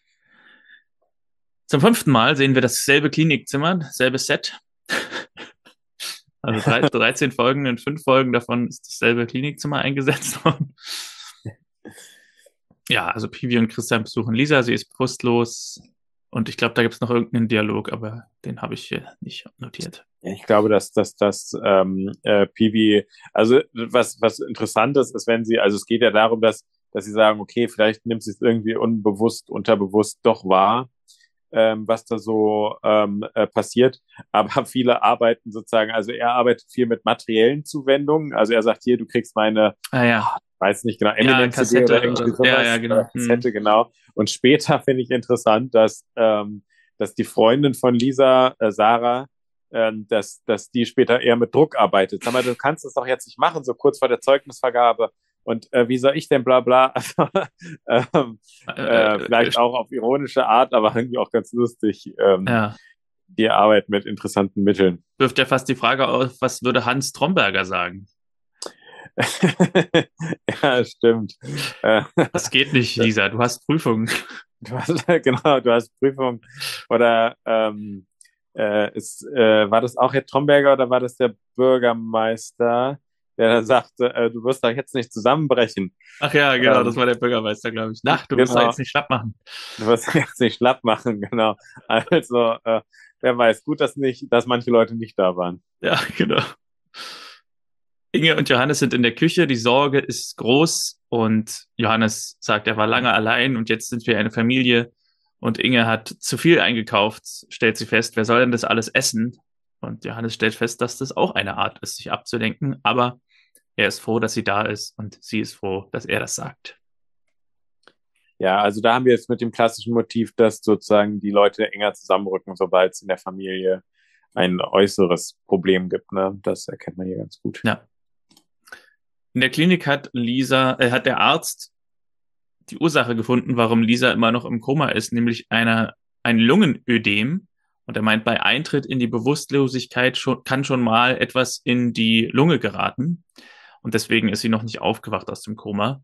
zum fünften Mal sehen wir dasselbe Klinikzimmer, dasselbe Set. Also 13 [laughs] Folgen, in fünf Folgen davon ist dasselbe Klinikzimmer eingesetzt [laughs] worden. Ja, also Pivi und Christian besuchen Lisa, sie ist bewusstlos. Und ich glaube, da gibt es noch irgendeinen Dialog, aber den habe ich hier nicht notiert. Ich glaube, dass dass, dass ähm, äh, Pivi, also was, was interessant ist, ist, wenn sie, also es geht ja darum, dass, dass sie sagen, okay, vielleicht nimmt sie es irgendwie unbewusst, unterbewusst doch wahr, ähm, was da so ähm, äh, passiert. Aber [laughs] viele arbeiten sozusagen, also er arbeitet viel mit materiellen Zuwendungen. Also er sagt hier, du kriegst meine ah, ja weiß nicht genau, Eminem ja, CD oder irgendwie sowas. Ja, ja, genau. [laughs] Kassette, hm. genau. Und später [laughs] finde ich interessant, dass, ähm, dass die Freundin von Lisa, äh, Sarah, ähm, dass, dass die später eher mit Druck arbeitet. Sag mal, du kannst das doch jetzt nicht machen, so kurz vor der Zeugnisvergabe. Und äh, wie soll ich denn bla bla? [laughs] ähm, äh, äh, vielleicht äh, auch auf ironische Art, aber irgendwie auch ganz lustig. Ähm, ja. Die Arbeit mit interessanten Mitteln. Wirft ja fast die Frage auf, was würde Hans Tromberger sagen? [laughs] ja, stimmt. Äh, [laughs] das geht nicht, Lisa. Du hast Prüfung. Du hast, genau, du hast Prüfung. Oder ähm, äh, ist, äh, war das auch Herr Tromberger oder war das der Bürgermeister, der dann sagte, äh, du wirst doch jetzt nicht zusammenbrechen. Ach ja, genau, ähm, das war der Bürgermeister, glaube ich. Nach, du genau. wirst doch jetzt nicht schlapp machen. Du wirst jetzt nicht schlapp machen, [laughs] genau. Also, äh, wer weiß, gut, dass nicht, dass manche Leute nicht da waren. Ja, [laughs] genau. Inge und Johannes sind in der Küche, die Sorge ist groß und Johannes sagt, er war lange allein und jetzt sind wir eine Familie und Inge hat zu viel eingekauft, stellt sie fest, wer soll denn das alles essen? Und Johannes stellt fest, dass das auch eine Art ist, sich abzudenken, aber er ist froh, dass sie da ist und sie ist froh, dass er das sagt. Ja, also da haben wir jetzt mit dem klassischen Motiv, dass sozusagen die Leute enger zusammenrücken, sobald es in der Familie ein äußeres Problem gibt. Ne? Das erkennt man hier ganz gut. Ja. In der Klinik hat Lisa, äh, hat der Arzt die Ursache gefunden, warum Lisa immer noch im Koma ist, nämlich einer, ein Lungenödem. Und er meint, bei Eintritt in die Bewusstlosigkeit schon, kann schon mal etwas in die Lunge geraten. Und deswegen ist sie noch nicht aufgewacht aus dem Koma.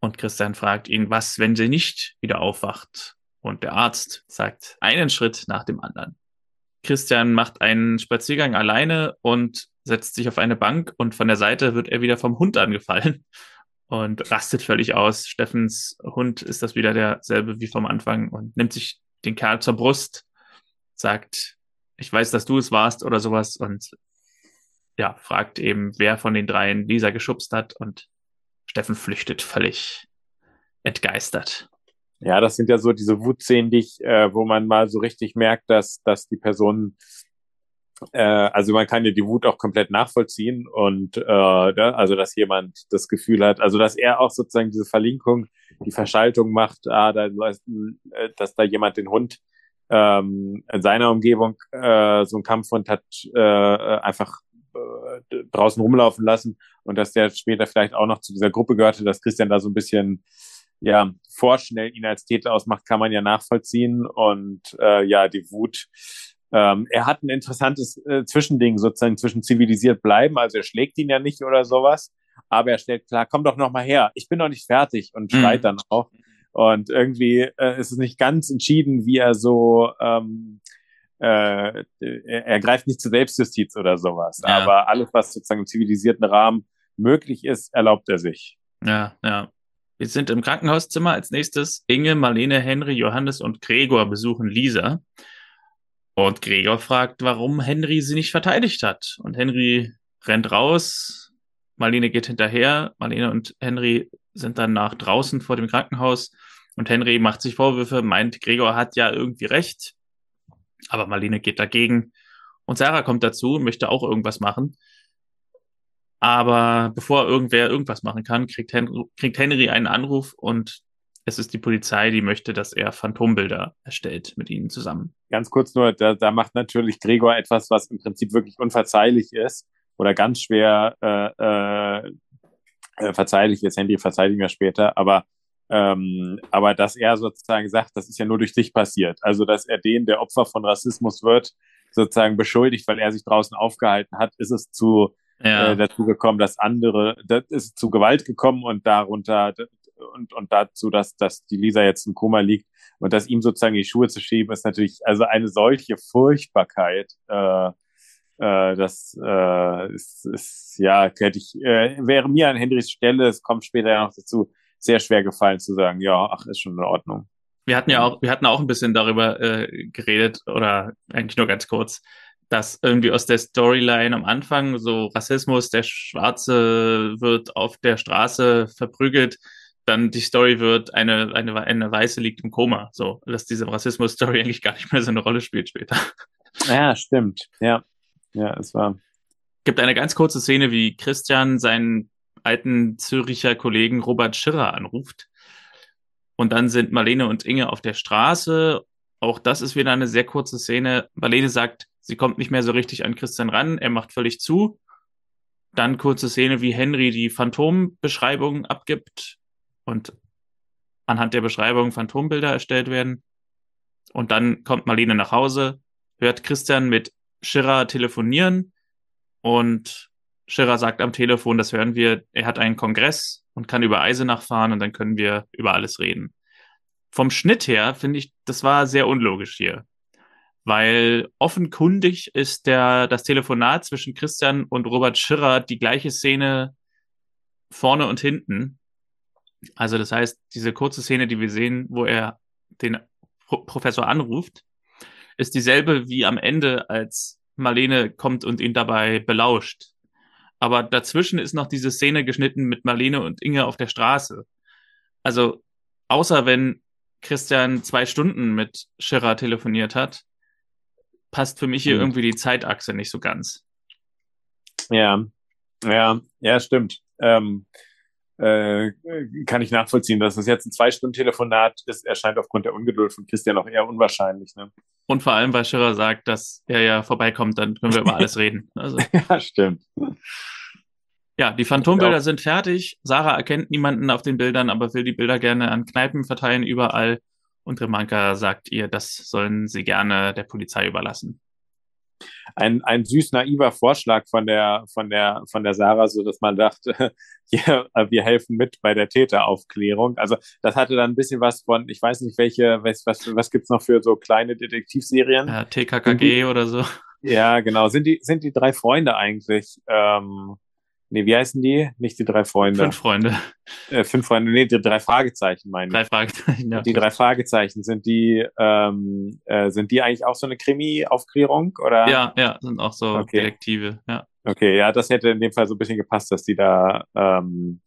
Und Christian fragt ihn, was, wenn sie nicht wieder aufwacht? Und der Arzt sagt einen Schritt nach dem anderen. Christian macht einen Spaziergang alleine und setzt sich auf eine Bank und von der Seite wird er wieder vom Hund angefallen [laughs] und rastet völlig aus. Steffens Hund ist das wieder derselbe wie vom Anfang und nimmt sich den Kerl zur Brust, sagt, ich weiß, dass du es warst oder sowas und ja, fragt eben, wer von den dreien Lisa geschubst hat und Steffen flüchtet völlig entgeistert. Ja, das sind ja so diese Wutszenen, die ich, äh, wo man mal so richtig merkt, dass, dass die Person äh, also man kann ja die Wut auch komplett nachvollziehen und äh, ne, also dass jemand das Gefühl hat, also dass er auch sozusagen diese Verlinkung, die Verschaltung macht, ah, da, äh, dass da jemand den Hund ähm, in seiner Umgebung äh, so einen Kampfhund hat äh, einfach äh, draußen rumlaufen lassen und dass der später vielleicht auch noch zu dieser Gruppe gehörte, dass Christian da so ein bisschen ja vorschnell ihn als Täter ausmacht, kann man ja nachvollziehen und äh, ja die Wut ähm, er hat ein interessantes äh, Zwischending sozusagen zwischen zivilisiert bleiben, also er schlägt ihn ja nicht oder sowas, aber er stellt klar, komm doch noch mal her, ich bin noch nicht fertig und mhm. schreit mhm. dann auch. Und irgendwie äh, ist es nicht ganz entschieden, wie er so ähm, äh, er, er greift nicht zur Selbstjustiz oder sowas. Ja. Aber alles, was sozusagen im zivilisierten Rahmen möglich ist, erlaubt er sich. Ja, ja. Wir sind im Krankenhauszimmer. Als nächstes Inge, Marlene, Henry, Johannes und Gregor besuchen Lisa. Und Gregor fragt, warum Henry sie nicht verteidigt hat. Und Henry rennt raus, Marlene geht hinterher, Marlene und Henry sind dann nach draußen vor dem Krankenhaus und Henry macht sich Vorwürfe, meint, Gregor hat ja irgendwie recht, aber Marlene geht dagegen und Sarah kommt dazu und möchte auch irgendwas machen. Aber bevor irgendwer irgendwas machen kann, kriegt Henry, kriegt Henry einen Anruf und es ist die Polizei, die möchte, dass er Phantombilder erstellt mit ihnen zusammen. Ganz kurz nur, da, da macht natürlich Gregor etwas, was im Prinzip wirklich unverzeihlich ist oder ganz schwer äh, äh, verzeihlich ist. Handy verzeihlich mir später, aber ähm, aber dass er sozusagen sagt, das ist ja nur durch dich passiert. Also dass er den, der Opfer von Rassismus wird, sozusagen beschuldigt, weil er sich draußen aufgehalten hat, ist es zu ja. äh, dazu gekommen, dass andere, das ist zu Gewalt gekommen und darunter und, und dazu, dass, dass die Lisa jetzt im Koma liegt und das ihm sozusagen die Schuhe zu schieben, ist natürlich also eine solche Furchtbarkeit. Äh, Äh, das äh, ist, ist, ja, hätte ich, äh, wäre mir an Henrys Stelle, es kommt später ja noch dazu, sehr schwer gefallen zu sagen, ja, ach, ist schon in Ordnung. Wir hatten ja auch, wir hatten auch ein bisschen darüber äh, geredet, oder eigentlich nur ganz kurz, dass irgendwie aus der Storyline am Anfang so Rassismus, der Schwarze wird auf der Straße verprügelt, dann die Story wird, eine, eine, eine Weiße liegt im Koma. So, dass diese Rassismus-Story eigentlich gar nicht mehr so eine Rolle spielt später. Ja, stimmt. Ja. Ja, es war. Gibt eine ganz kurze Szene, wie Christian seinen alten Züricher Kollegen Robert Schirrer anruft. Und dann sind Marlene und Inge auf der Straße. Auch das ist wieder eine sehr kurze Szene. Marlene sagt, sie kommt nicht mehr so richtig an Christian ran. Er macht völlig zu. Dann kurze Szene, wie Henry die Phantombeschreibung abgibt und anhand der Beschreibung Phantombilder erstellt werden. Und dann kommt Marlene nach Hause, hört Christian mit Schirrer telefonieren und Schirrer sagt am Telefon, das hören wir, er hat einen Kongress und kann über Eisenach fahren und dann können wir über alles reden. Vom Schnitt her finde ich, das war sehr unlogisch hier, weil offenkundig ist der, das Telefonat zwischen Christian und Robert Schirrer die gleiche Szene vorne und hinten. Also das heißt, diese kurze Szene, die wir sehen, wo er den Pro Professor anruft, ist dieselbe wie am Ende, als Marlene kommt und ihn dabei belauscht. Aber dazwischen ist noch diese Szene geschnitten mit Marlene und Inge auf der Straße. Also, außer wenn Christian zwei Stunden mit Schirra telefoniert hat, passt für mich hier mhm. irgendwie die Zeitachse nicht so ganz. Ja, ja, ja, stimmt. Ähm, äh, kann ich nachvollziehen, dass es jetzt ein Zwei-Stunden-Telefonat ist, erscheint aufgrund der Ungeduld von Christian auch eher unwahrscheinlich. Ne? Und vor allem, weil Schirrer sagt, dass er ja vorbeikommt, dann können wir über alles reden. Also. [laughs] ja, stimmt. Ja, die Phantombilder sind fertig. Sarah erkennt niemanden auf den Bildern, aber will die Bilder gerne an Kneipen verteilen, überall. Und Remanka sagt ihr, das sollen sie gerne der Polizei überlassen ein, ein süß naiver Vorschlag von der, von der, von der Sarah, so dass man dachte, [laughs] ja, wir helfen mit bei der Täteraufklärung. Also das hatte dann ein bisschen was von, ich weiß nicht, welche, was, was, was gibt's noch für so kleine Detektivserien? Ja, TKKG oder so. Ja, genau. Sind die, sind die drei Freunde eigentlich ähm, Nee, wie heißen die? Nicht die drei Freunde. Fünf Freunde. Äh, fünf Freunde, nee, die drei Fragezeichen meine ich. Drei Fragezeichen, ja. Die drei Fragezeichen, sind die, ähm, äh, sind die eigentlich auch so eine Krimi-Aufklärung, oder? Ja, ja, sind auch so okay. Detektive, ja. Okay, ja, das hätte in dem Fall so ein bisschen gepasst, dass die da, ähm,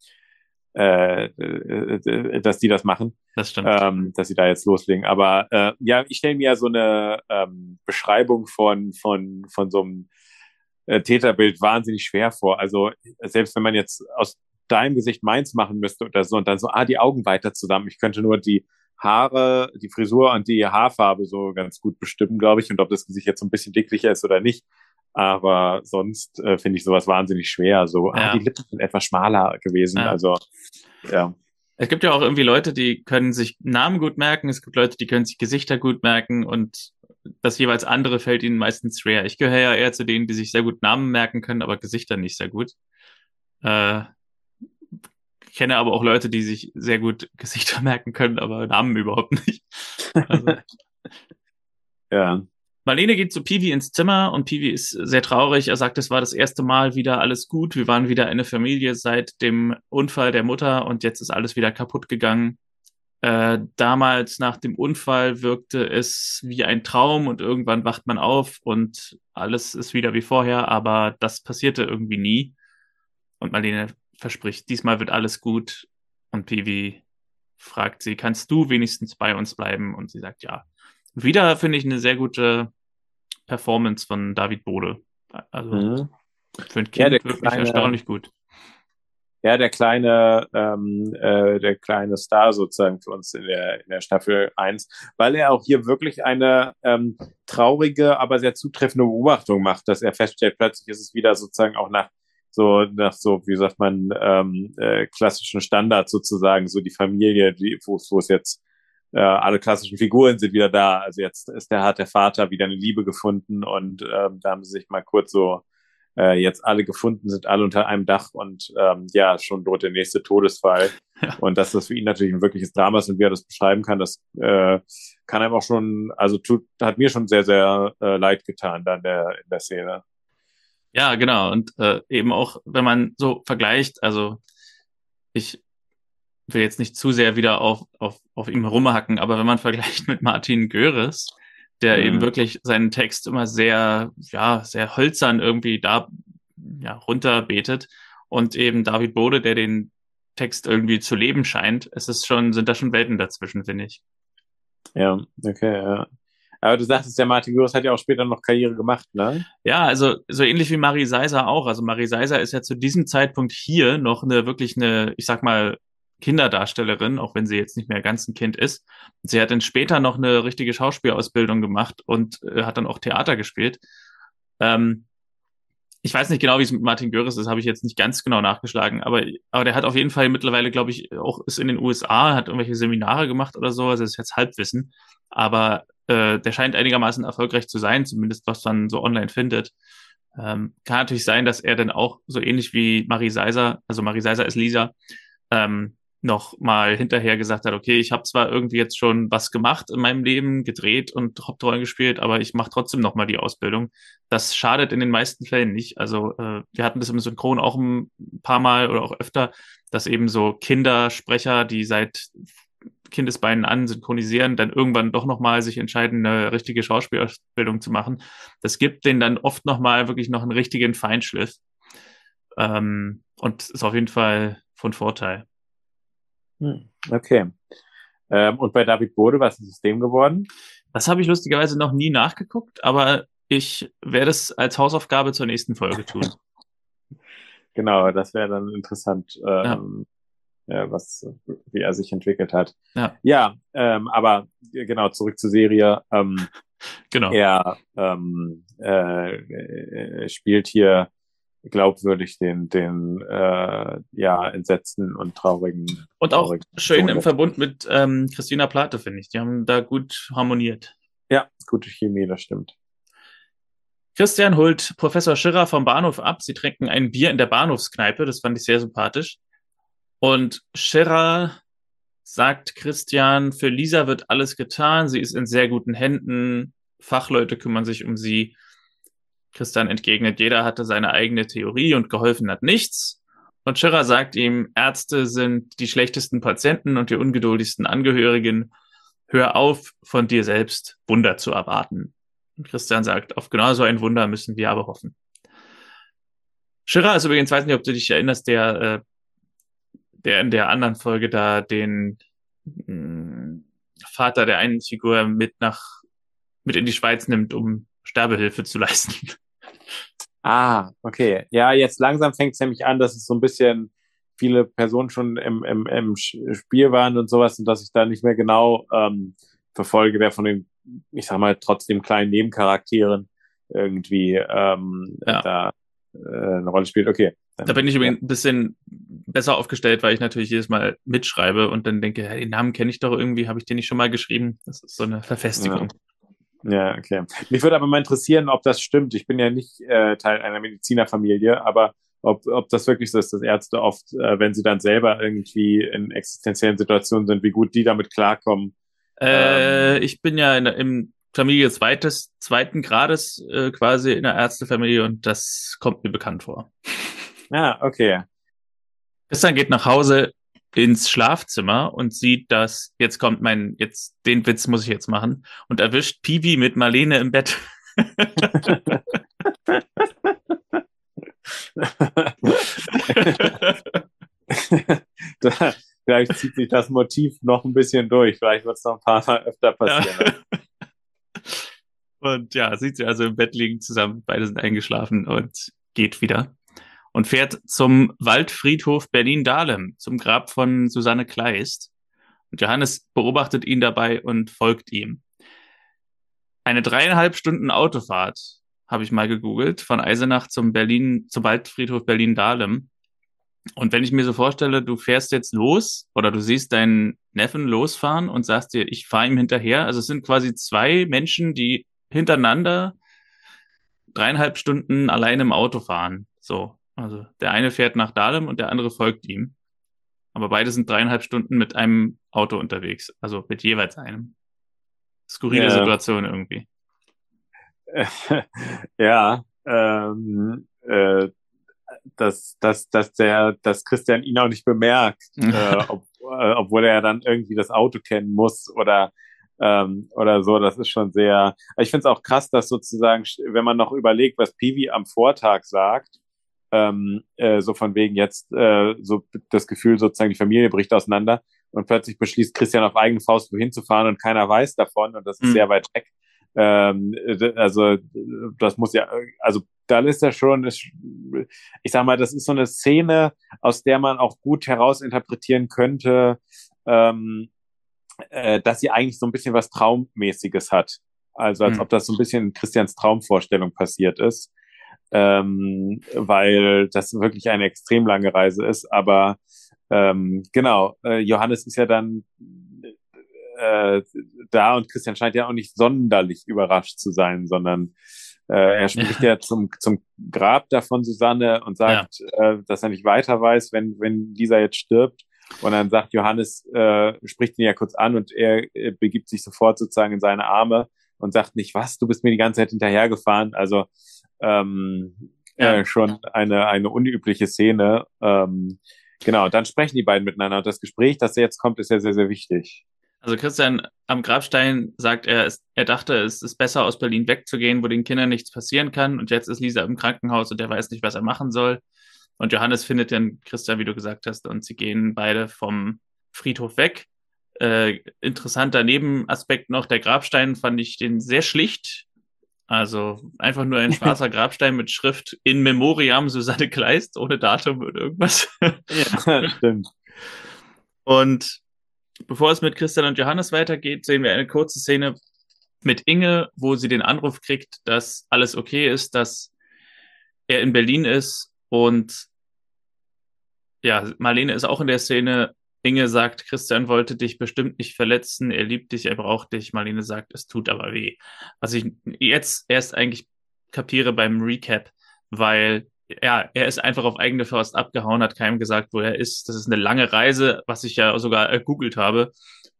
äh, äh, dass die das machen. Das stimmt. Ähm, dass sie da jetzt loslegen. Aber äh, ja, ich stelle mir ja so eine ähm, Beschreibung von, von, von so einem äh, Täterbild wahnsinnig schwer vor. Also selbst wenn man jetzt aus deinem Gesicht meins machen müsste oder so und dann so, ah, die Augen weiter zusammen. Ich könnte nur die Haare, die Frisur und die Haarfarbe so ganz gut bestimmen, glaube ich, und ob das Gesicht jetzt so ein bisschen dicklicher ist oder nicht. Aber sonst äh, finde ich sowas wahnsinnig schwer. So, ah, ja. ah, die Lippen sind etwas schmaler gewesen. Ja. Also, ja. Es gibt ja auch irgendwie Leute, die können sich Namen gut merken. Es gibt Leute, die können sich Gesichter gut merken und das jeweils andere fällt ihnen meistens schwer. Ich gehöre ja eher zu denen, die sich sehr gut Namen merken können, aber Gesichter nicht sehr gut. Äh, kenne aber auch Leute, die sich sehr gut [laughs] Gesichter merken können, aber Namen überhaupt nicht. Also. [laughs] ja. Marlene geht zu Pivi ins Zimmer und Pivi ist sehr traurig. Er sagt, es war das erste Mal wieder alles gut. Wir waren wieder eine Familie seit dem Unfall der Mutter und jetzt ist alles wieder kaputt gegangen. Äh, damals nach dem Unfall wirkte es wie ein Traum und irgendwann wacht man auf und alles ist wieder wie vorher, aber das passierte irgendwie nie. Und Marlene verspricht, diesmal wird alles gut. Und Pivi fragt sie, kannst du wenigstens bei uns bleiben? Und sie sagt ja. Wieder finde ich eine sehr gute Performance von David Bode. Also mhm. für ein Kind ja, wirklich kleine, erstaunlich gut ja, der kleine, ähm, äh, der kleine Star sozusagen für uns in der, in der Staffel 1, weil er auch hier wirklich eine ähm, traurige, aber sehr zutreffende Beobachtung macht, dass er feststellt, plötzlich ist es wieder sozusagen auch nach so, nach so, wie sagt man, ähm, äh, klassischen Standards sozusagen, so die Familie, die, wo, wo es jetzt äh, alle klassischen Figuren sind wieder da. Also jetzt ist der, hat der Vater wieder eine Liebe gefunden und ähm, da haben sie sich mal kurz so äh, jetzt alle gefunden sind, alle unter einem Dach und ähm, ja, schon droht der nächste Todesfall. [laughs] Ja. Und dass das für ihn natürlich ein wirkliches Drama ist und wie er das beschreiben kann, das äh, kann einem auch schon, also tut, hat mir schon sehr, sehr äh, leid getan da in der, in der Szene. Ja, genau. Und äh, eben auch, wenn man so vergleicht, also ich will jetzt nicht zu sehr wieder auf, auf, auf ihm rumhacken, aber wenn man vergleicht [laughs] mit Martin Göres, der mhm. eben wirklich seinen Text immer sehr, ja, sehr hölzern irgendwie da ja, runterbetet und eben David Bode, der den Text irgendwie zu leben scheint, es ist schon, sind da schon Welten dazwischen, finde ich. Ja, okay, ja. Aber du sagtest, der Martin Göres hat ja auch später noch Karriere gemacht, ne? Ja, also so ähnlich wie Marie Seiser auch. Also Marie Seiser ist ja zu diesem Zeitpunkt hier noch eine wirklich eine, ich sag mal, Kinderdarstellerin, auch wenn sie jetzt nicht mehr ganz ein Kind ist. Sie hat dann später noch eine richtige Schauspielausbildung gemacht und äh, hat dann auch Theater gespielt. Ähm, ich weiß nicht genau, wie es mit Martin Göres ist, habe ich jetzt nicht ganz genau nachgeschlagen, aber, aber der hat auf jeden Fall mittlerweile, glaube ich, auch ist in den USA, hat irgendwelche Seminare gemacht oder so, also das ist jetzt Halbwissen, aber äh, der scheint einigermaßen erfolgreich zu sein, zumindest was man so online findet. Ähm, kann natürlich sein, dass er dann auch so ähnlich wie Marie Seiser, also Marie Seiser ist Lisa, ähm, noch mal hinterher gesagt hat, okay, ich habe zwar irgendwie jetzt schon was gemacht in meinem Leben, gedreht und Hauptrollen gespielt, aber ich mache trotzdem noch mal die Ausbildung. Das schadet in den meisten Fällen nicht. Also äh, wir hatten das im Synchron auch ein paar Mal oder auch öfter, dass eben so Kindersprecher, die seit Kindesbeinen an synchronisieren, dann irgendwann doch noch mal sich entscheiden, eine richtige Schauspielausbildung zu machen. Das gibt denen dann oft noch mal wirklich noch einen richtigen Feinschliff. Ähm, und ist auf jeden Fall von Vorteil. Hm, okay. Ähm, und bei David Bode, was ist es dem geworden? Das habe ich lustigerweise noch nie nachgeguckt, aber ich werde es als Hausaufgabe zur nächsten Folge tun. [laughs] genau, das wäre dann interessant, ähm, ja. ja. was, wie er sich entwickelt hat. Ja, ja ähm, aber genau, zurück zur Serie. Ähm, genau. Er ähm, äh, spielt hier glaubwürdig den, den äh, ja, entsetzten und traurigen. Und auch traurigen schön Tode. im Verbund mit ähm, Christina Plate, finde ich. Die haben da gut harmoniert. Ja, gute Chemie, das stimmt. Christian holt Professor Schirrer vom Bahnhof ab. Sie trinken ein Bier in der Bahnhofskneipe. Das fand ich sehr sympathisch. Und Schirrer sagt Christian, für Lisa wird alles getan. Sie ist in sehr guten Händen. Fachleute kümmern sich um sie. Christian entgegnet, jeder hatte seine eigene Theorie und geholfen hat nichts. Und Schirrer sagt ihm, Ärzte sind die schlechtesten Patienten und die ungeduldigsten Angehörigen. Hör auf, von dir selbst Wunder zu erwarten. Und Christian sagt, auf genau so ein Wunder müssen wir aber hoffen. Schirrer ist übrigens, weiß nicht, ob du dich erinnerst, der, äh, der in der anderen Folge da den mh, hm, Vater der einen Figur mit nach, mit in die Schweiz nimmt, um Sterbehilfe zu leisten. [laughs] Ah, okay. Ja, jetzt langsam fängt es nämlich an, dass es so ein bisschen viele Personen schon im, im, im Spiel waren und sowas und dass ich da nicht mehr genau ähm, verfolge, wer von den, ich sag mal, trotzdem kleinen Nebencharakteren irgendwie ähm, ja. da äh, eine Rolle spielt. Okay. Dann, da bin ich übrigens ein bisschen besser aufgestellt, weil ich natürlich jedes Mal mitschreibe und dann denke, hey, den Namen kenne ich doch irgendwie, habe ich den nicht schon mal geschrieben? Das ist so eine Verfestigung. Ja. Ja, okay. Mich würde aber mal interessieren, ob das stimmt. Ich bin ja nicht äh, Teil einer Medizinerfamilie, aber ob, ob das wirklich so ist, dass Ärzte oft, äh, wenn sie dann selber irgendwie in existenziellen Situationen sind, wie gut die damit klarkommen. Äh, ähm, ich bin ja in, im Familie zweites, zweiten Grades äh, quasi in der Ärztefamilie und das kommt mir bekannt vor. Ja, okay. Christian geht nach Hause, ins Schlafzimmer und sieht, dass jetzt kommt mein, jetzt den Witz muss ich jetzt machen und erwischt Piwi mit Marlene im Bett. [laughs] da, vielleicht zieht sich das Motiv noch ein bisschen durch. Vielleicht wird es noch ein paar Mal öfter passieren. und ja, sieht sie also im Bett liegen zusammen. Beide sind eingeschlafen und geht wieder und fährt zum Waldfriedhof Berlin-Dahlem, zum Grab von Susanne Kleist. Und Johannes beobachtet ihn dabei und folgt ihm. Eine dreieinhalb Stunden Autofahrt habe ich mal gegoogelt, von Eisenach zum Berlin, zum Waldfriedhof Berlin-Dahlem. Und wenn ich mir so vorstelle, du fährst jetzt los oder du siehst deinen Neffen losfahren und sagst dir, ich fahre ihm hinterher. Also es sind quasi zwei Menschen, die hintereinander dreieinhalb Stunden allein im Auto fahren. So. Also der eine fährt nach Dahlem und der andere folgt ihm. Aber beide sind dreieinhalb Stunden mit einem Auto unterwegs. Also mit jeweils einem. Skurrile ja. Situation irgendwie. [laughs] ja, ähm, äh, dass, dass, dass der, dass Christian ihn auch nicht bemerkt, [laughs] äh, ob, äh, obwohl er dann irgendwie das Auto kennen muss oder ähm, oder so. Das ist schon sehr. Ich finde es auch krass, dass sozusagen, wenn man noch überlegt, was Piwi am Vortag sagt, ähm, äh, so von wegen jetzt äh, so das Gefühl, sozusagen die Familie bricht auseinander und plötzlich beschließt Christian auf eigene Faust wohin zu fahren und keiner weiß davon und das ist mhm. sehr weit weg. Ähm, also das muss ja, also da ist ja schon, ich sag mal, das ist so eine Szene, aus der man auch gut herausinterpretieren könnte, ähm, äh, dass sie eigentlich so ein bisschen was Traummäßiges hat. Also als mhm. ob das so ein bisschen in Christians Traumvorstellung passiert ist. Ähm, weil das wirklich eine extrem lange Reise ist. Aber ähm, genau, äh, Johannes ist ja dann äh, da und Christian scheint ja auch nicht sonderlich überrascht zu sein, sondern äh, er spricht ja, [laughs] ja zum, zum Grab da von Susanne und sagt, ja. äh, dass er nicht weiter weiß, wenn, wenn Lisa jetzt stirbt. Und dann sagt Johannes, äh, spricht ihn ja kurz an und er äh, begibt sich sofort sozusagen in seine Arme und sagt nicht, was, du bist mir die ganze Zeit hinterhergefahren. Also ähm, ja. äh, schon eine, eine unübliche Szene. Ähm, genau, dann sprechen die beiden miteinander das Gespräch, das jetzt kommt, ist ja sehr, sehr wichtig. Also Christian am Grabstein sagt er, er dachte, es ist besser aus Berlin wegzugehen, wo den Kindern nichts passieren kann. Und jetzt ist Lisa im Krankenhaus und er weiß nicht, was er machen soll. Und Johannes findet dann Christian, wie du gesagt hast, und sie gehen beide vom Friedhof weg. Äh, interessanter Nebenaspekt noch, der Grabstein fand ich den sehr schlicht. Also einfach nur ein [laughs] schwarzer Grabstein mit Schrift in Memoriam Susanne Kleist, ohne Datum oder irgendwas. ja, [laughs] stimmt. Und bevor es mit Christian und Johannes weitergeht, sehen wir eine kurze Szene mit Inge, wo sie den Anruf kriegt, dass alles okay ist, dass er in Berlin ist und ja, Marlene ist auch in der Szene. Inge sagt, Christian wollte dich bestimmt nicht verletzen, er liebt dich, er braucht dich. Marlene sagt, es tut aber weh. Was ich jetzt erst eigentlich kapiere beim Recap, weil ja, er ist einfach auf eigene Faust abgehauen, hat keinem gesagt, wo er ist. Das ist eine lange Reise, was ich ja sogar gegoogelt habe.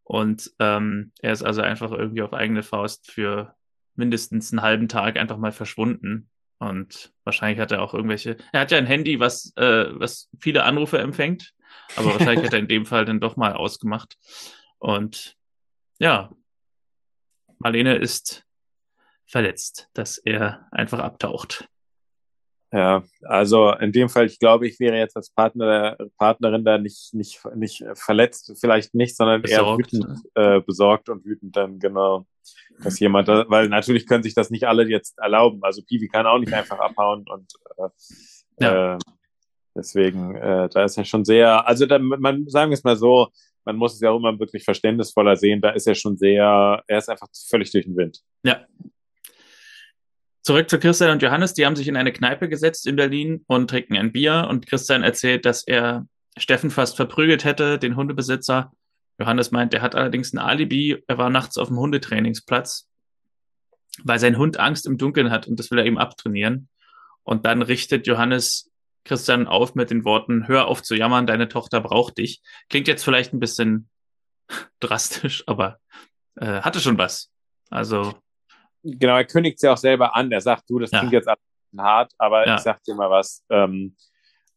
Und ähm, er ist also einfach irgendwie auf eigene Faust für mindestens einen halben Tag einfach mal verschwunden. Und wahrscheinlich hat er auch irgendwelche. Er hat ja ein Handy, was, äh, was viele Anrufe empfängt, aber wahrscheinlich hat er in dem Fall dann doch mal ausgemacht. Und ja, Marlene ist verletzt, dass er einfach abtaucht. Ja, also in dem Fall, ich glaube, ich wäre jetzt als Partner, Partnerin da nicht, nicht, nicht verletzt, vielleicht nicht, sondern besorgt, eher wütend, ne? äh, besorgt und wütend dann, genau, dass jemand, da, weil natürlich können sich das nicht alle jetzt erlauben. Also Piwi kann auch nicht einfach abhauen und äh, ja. äh, deswegen, äh, da ist er schon sehr, also da, man, sagen wir es mal so, man muss es ja auch immer wirklich verständnisvoller sehen, da ist er schon sehr, er ist einfach völlig durch den Wind. Ja, Zurück zu Christian und Johannes. Die haben sich in eine Kneipe gesetzt in Berlin und trinken ein Bier. Und Christian erzählt, dass er Steffen fast verprügelt hätte, den Hundebesitzer. Johannes meint, er hat allerdings ein Alibi. Er war nachts auf dem Hundetrainingsplatz, weil sein Hund Angst im Dunkeln hat und das will er ihm abtrainieren. Und dann richtet Johannes Christian auf mit den Worten, hör auf zu jammern, deine Tochter braucht dich. Klingt jetzt vielleicht ein bisschen [laughs] drastisch, aber äh, hatte schon was. Also genau, er kündigt ja auch selber an. Er sagt, du, das ja. klingt jetzt alles hart, aber ja. ich sag dir mal was. Ähm,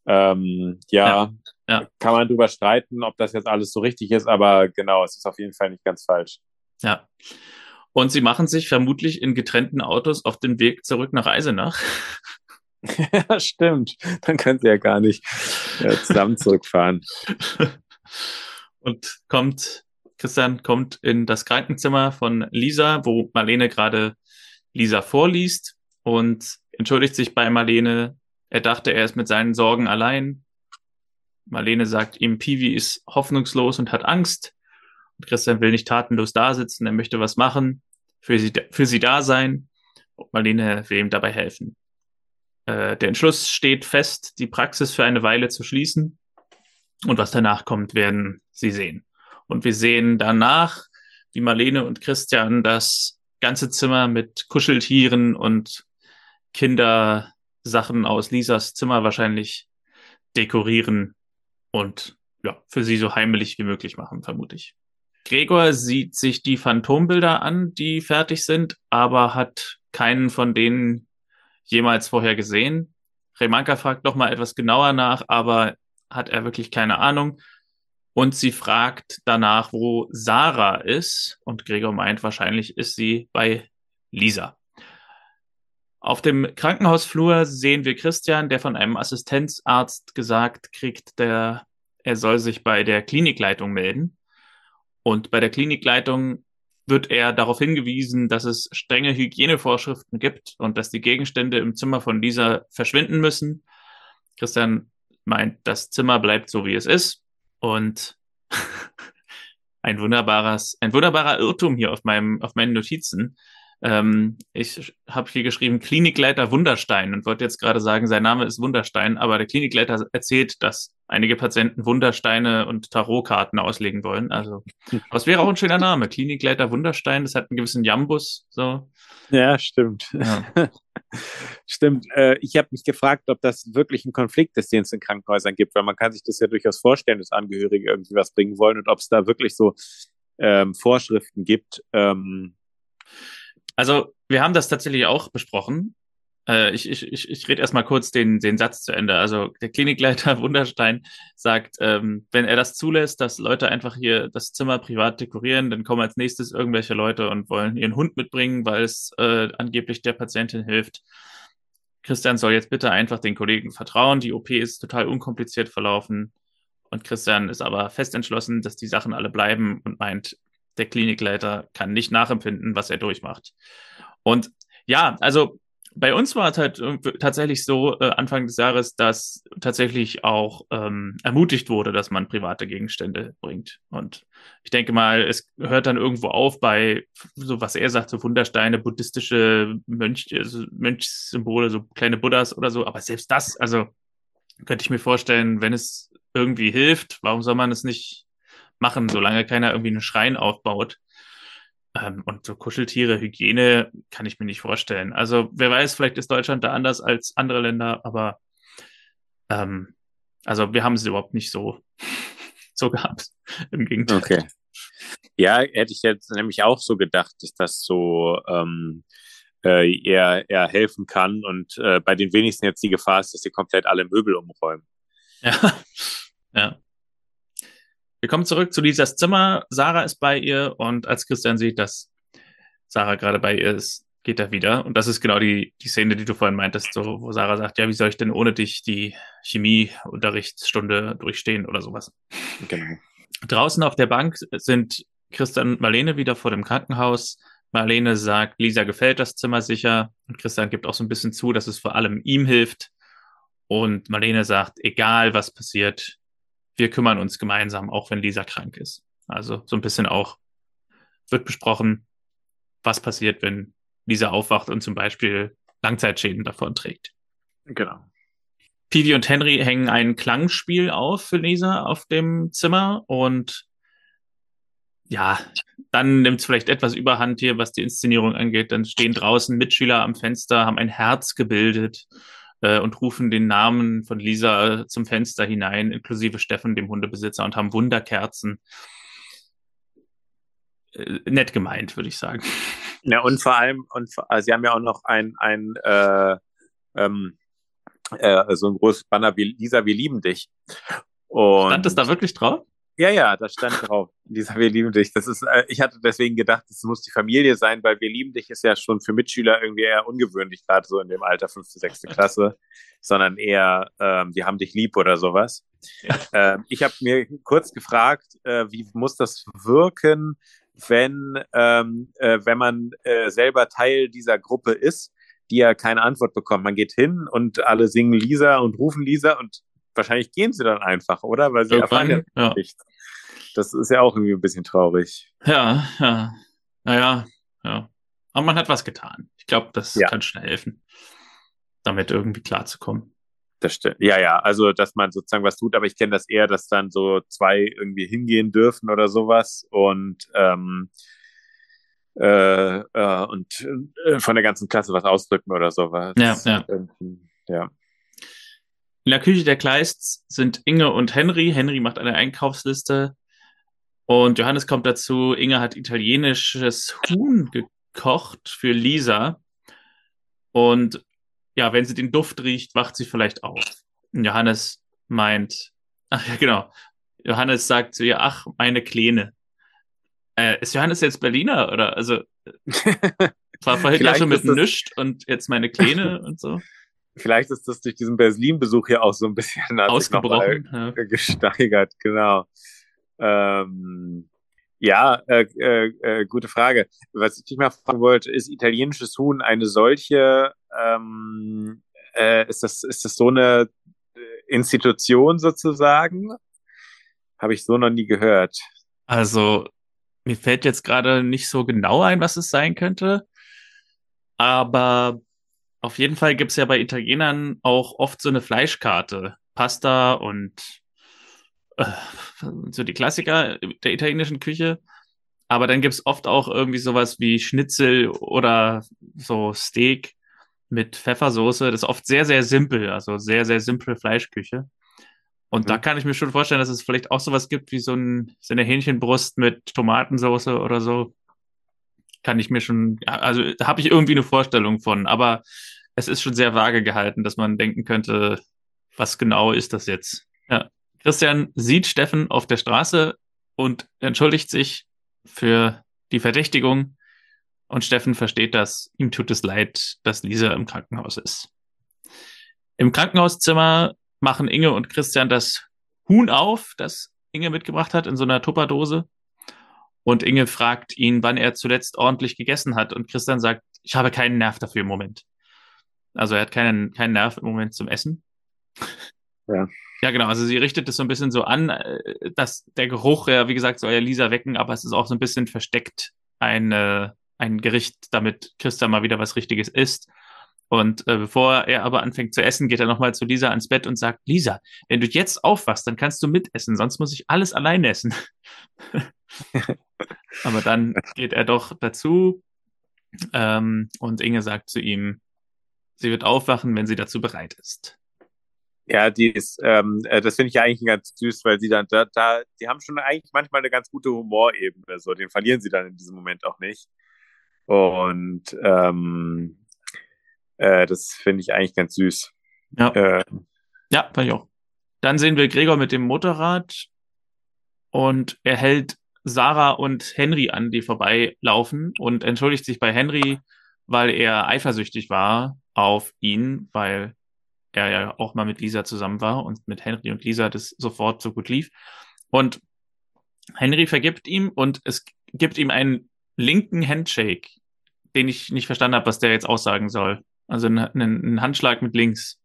ähm, ja, ja, kann man drüber streiten, ob das jetzt alles so richtig ist, aber genau, es ist auf jeden Fall nicht ganz falsch. Ja. Und sie machen sich vermutlich in getrennten Autos auf den Weg zurück nach Eisenach. [laughs] ja, stimmt. Dann können sie ja gar nicht ja, zusammen zurückfahren. [laughs] Und kommt Christian kommt in das Krankenzimmer von Lisa, wo Marlene gerade Lisa vorliest und entschuldigt sich bei Marlene. Er dachte, er ist mit seinen Sorgen allein. Marlene sagt ihm, Piwi ist hoffnungslos und hat Angst. Und Christian will nicht tatenlos da sitzen, er möchte was machen, für sie, für sie da sein. Und Marlene will ihm dabei helfen. Äh, der Entschluss steht fest, die Praxis für eine Weile zu schließen. Und was danach kommt, werden sie sehen. Und wir sehen danach, wie Marlene und Christian das ganze Zimmer mit Kuscheltieren und Kindersachen aus Lisas Zimmer wahrscheinlich dekorieren und ja, für sie so heimelig wie möglich machen, vermute ich. Gregor sieht sich die Phantombilder an, die fertig sind, aber hat keinen von denen jemals vorher gesehen. Remanka fragt noch mal etwas genauer nach, aber hat er wirklich keine Ahnung. Und sie fragt danach, wo Sarah ist. Und Gregor meint, wahrscheinlich ist sie bei Lisa. Auf dem Krankenhausflur sehen wir Christian, der von einem Assistenzarzt gesagt kriegt, der, er soll sich bei der Klinikleitung melden. Und bei der Klinikleitung wird er darauf hingewiesen, dass es strenge Hygienevorschriften gibt und dass die Gegenstände im Zimmer von Lisa verschwinden müssen. Christian meint, das Zimmer bleibt so, wie es ist. Und [laughs] ein wunderbares, ein wunderbarer Irrtum hier auf meinem, auf meinen Notizen. Ähm, ich habe hier geschrieben Klinikleiter Wunderstein und wollte jetzt gerade sagen, sein Name ist Wunderstein, aber der Klinikleiter erzählt, dass einige Patienten Wundersteine und Tarotkarten auslegen wollen. Also, [laughs] das wäre auch ein schöner Name. Klinikleiter Wunderstein, das hat einen gewissen Jambus. So. Ja, stimmt. Ja. [laughs] stimmt. Äh, ich habe mich gefragt, ob das wirklich ein Konflikt ist, den es in Krankenhäusern gibt, weil man kann sich das ja durchaus vorstellen, dass Angehörige irgendwie was bringen wollen und ob es da wirklich so ähm, Vorschriften gibt. Ähm, also wir haben das tatsächlich auch besprochen. Äh, ich ich, ich, ich rede erstmal kurz den, den Satz zu Ende. Also der Klinikleiter [laughs] Wunderstein sagt, ähm, wenn er das zulässt, dass Leute einfach hier das Zimmer privat dekorieren, dann kommen als nächstes irgendwelche Leute und wollen ihren Hund mitbringen, weil es äh, angeblich der Patientin hilft. Christian soll jetzt bitte einfach den Kollegen vertrauen. Die OP ist total unkompliziert verlaufen. Und Christian ist aber fest entschlossen, dass die Sachen alle bleiben und meint, der Klinikleiter kann nicht nachempfinden, was er durchmacht. Und ja, also bei uns war es halt tatsächlich so äh, Anfang des Jahres, dass tatsächlich auch ähm, ermutigt wurde, dass man private Gegenstände bringt. Und ich denke mal, es hört dann irgendwo auf bei, so was er sagt, so Wundersteine, buddhistische Mönch, also Mönchssymbole, so kleine Buddhas oder so. Aber selbst das, also könnte ich mir vorstellen, wenn es irgendwie hilft, warum soll man es nicht machen, solange keiner irgendwie einen Schrein aufbaut. Ähm, und so Kuscheltiere, Hygiene kann ich mir nicht vorstellen. Also wer weiß, vielleicht ist Deutschland da anders als andere Länder, aber ähm, also wir haben es überhaupt nicht so, [laughs] so gehabt. Im Gegenteil. Okay. Ja, hätte ich jetzt nämlich auch so gedacht, dass das so ähm, äh, eher, eher helfen kann und äh, bei den wenigsten jetzt die Gefahr ist, dass sie komplett alle Möbel umräumen. Ja, [laughs] ja. Wir kommen zurück zu Lisas Zimmer. Sarah ist bei ihr und als Christian sieht, dass Sarah gerade bei ihr ist, geht er wieder. Und das ist genau die, die Szene, die du vorhin meintest, so, wo Sarah sagt, ja, wie soll ich denn ohne dich die Chemieunterrichtsstunde durchstehen oder sowas. Genau. Draußen auf der Bank sind Christian und Marlene wieder vor dem Krankenhaus. Marlene sagt, Lisa gefällt das Zimmer sicher. Und Christian gibt auch so ein bisschen zu, dass es vor allem ihm hilft. Und Marlene sagt, egal was passiert, wir kümmern uns gemeinsam, auch wenn Lisa krank ist. Also so ein bisschen auch wird besprochen, was passiert, wenn Lisa aufwacht und zum Beispiel Langzeitschäden davon trägt. Genau. Pivi und Henry hängen ein Klangspiel auf für Lisa auf dem Zimmer und ja, dann nimmt es vielleicht etwas Überhand hier, was die Inszenierung angeht. Dann stehen draußen Mitschüler am Fenster, haben ein Herz gebildet äh, und rufen den Namen von Lisa zum Fenster hinein, inklusive Steffen, dem Hundebesitzer, und haben Wunderkerzen. Äh, nett gemeint, würde ich sagen. [laughs] Ja, und vor allem, und also sie haben ja auch noch ein, ein äh, ähm, äh, so ein großes Banner wie Lisa, wir lieben dich. Und Stand es da wirklich drauf? Ja, ja, das stand drauf. Lisa, wir lieben dich. Das ist, äh, ich hatte deswegen gedacht, es muss die Familie sein, weil wir lieben dich ist ja schon für Mitschüler irgendwie eher ungewöhnlich, gerade so in dem Alter fünfte, sechste Klasse, sondern eher, ähm, die haben dich lieb oder sowas. Ja. Ähm, ich habe mir kurz gefragt, äh, wie muss das wirken, wenn, ähm, äh, wenn man äh, selber Teil dieser Gruppe ist, die ja keine Antwort bekommt. Man geht hin und alle singen Lisa und rufen Lisa und wahrscheinlich gehen sie dann einfach, oder? Weil sie Irgendwann, erfahren ja, nichts. Das ist ja auch irgendwie ein bisschen traurig. Ja, ja. Naja, ja. Aber man hat was getan. Ich glaube, das ja. kann schnell helfen, damit irgendwie klarzukommen. Das stimmt. Ja, ja, also dass man sozusagen was tut, aber ich kenne das eher, dass dann so zwei irgendwie hingehen dürfen oder sowas und ähm, äh, äh, und äh, von der ganzen Klasse was ausdrücken oder sowas. Ja, ja. ja. In der Küche der Kleists sind Inge und Henry. Henry macht eine Einkaufsliste und Johannes kommt dazu. Inge hat italienisches Huhn gekocht für Lisa. Und ja, wenn sie den Duft riecht, wacht sie vielleicht auf. Und Johannes meint, [laughs] ach ja, genau. Johannes sagt zu ihr, ach, meine Kleine. Äh, ist Johannes jetzt Berliner oder also [laughs] war vorhin ja schon mit Nüscht und jetzt meine Kleine [laughs] und so. Vielleicht ist das durch diesen Berlin-Besuch hier auch so ein bisschen ausgebrochen, ja. gesteigert, genau. Ähm, ja, äh, äh, äh, gute Frage. Was ich dich mal fragen wollte, ist italienisches Huhn eine solche, ähm, äh, ist, das, ist das so eine Institution sozusagen? Habe ich so noch nie gehört. Also, mir fällt jetzt gerade nicht so genau ein, was es sein könnte. Aber auf jeden Fall gibt es ja bei Italienern auch oft so eine Fleischkarte. Pasta und äh, so die Klassiker der italienischen Küche. Aber dann gibt es oft auch irgendwie sowas wie Schnitzel oder so Steak mit Pfeffersoße. Das ist oft sehr, sehr simpel, also sehr, sehr simple Fleischküche. Und mhm. da kann ich mir schon vorstellen, dass es vielleicht auch sowas gibt wie so, ein, so eine Hähnchenbrust mit Tomatensoße oder so. Kann ich mir schon, also habe ich irgendwie eine Vorstellung von, aber es ist schon sehr vage gehalten, dass man denken könnte, was genau ist das jetzt? Ja. Christian sieht Steffen auf der Straße und entschuldigt sich für die Verdächtigung. Und Steffen versteht das. Ihm tut es leid, dass Lisa im Krankenhaus ist. Im Krankenhauszimmer machen Inge und Christian das Huhn auf, das Inge mitgebracht hat in so einer Tupperdose. Und Inge fragt ihn, wann er zuletzt ordentlich gegessen hat. Und Christian sagt, ich habe keinen Nerv dafür im Moment. Also er hat keinen, keinen Nerv im Moment zum Essen. [laughs] Ja. Ja, genau. Also sie richtet es so ein bisschen so an, äh, dass der Geruch, ja, wie gesagt, soll ja Lisa wecken, aber es ist auch so ein bisschen versteckt ein, äh, ein Gericht, damit Christa mal wieder was Richtiges isst. Und äh, bevor er aber anfängt zu essen, geht er nochmal zu Lisa ans Bett und sagt, Lisa, wenn du jetzt aufwachst, dann kannst du mitessen, sonst muss ich alles allein essen. [laughs] [laughs] aber dann geht er doch dazu ähm, und Inge sagt zu ihm, sie wird aufwachen, wenn sie dazu bereit ist. Ja, die ist, ähm, äh, das finde ich ja eigentlich ganz süß, weil sie dann da, da, die haben schon eigentlich manchmal eine ganz gute Humorebene, so, den verlieren sie dann in diesem Moment auch nicht. Und ähm, äh, das finde ich eigentlich ganz süß. Ja. Äh, ja, fand ich auch. Dann sehen wir Gregor mit dem Motorrad und er hält Sarah und Henry an, die vorbeilaufen und entschuldigt sich bei Henry, weil er eifersüchtig war auf ihn, weil er ja auch mal mit Lisa zusammen war und mit Henry und Lisa das sofort so gut lief. Und Henry vergibt ihm und es gibt ihm einen linken Handshake, den ich nicht verstanden habe, was der jetzt aussagen soll. Also einen, einen Handschlag mit links.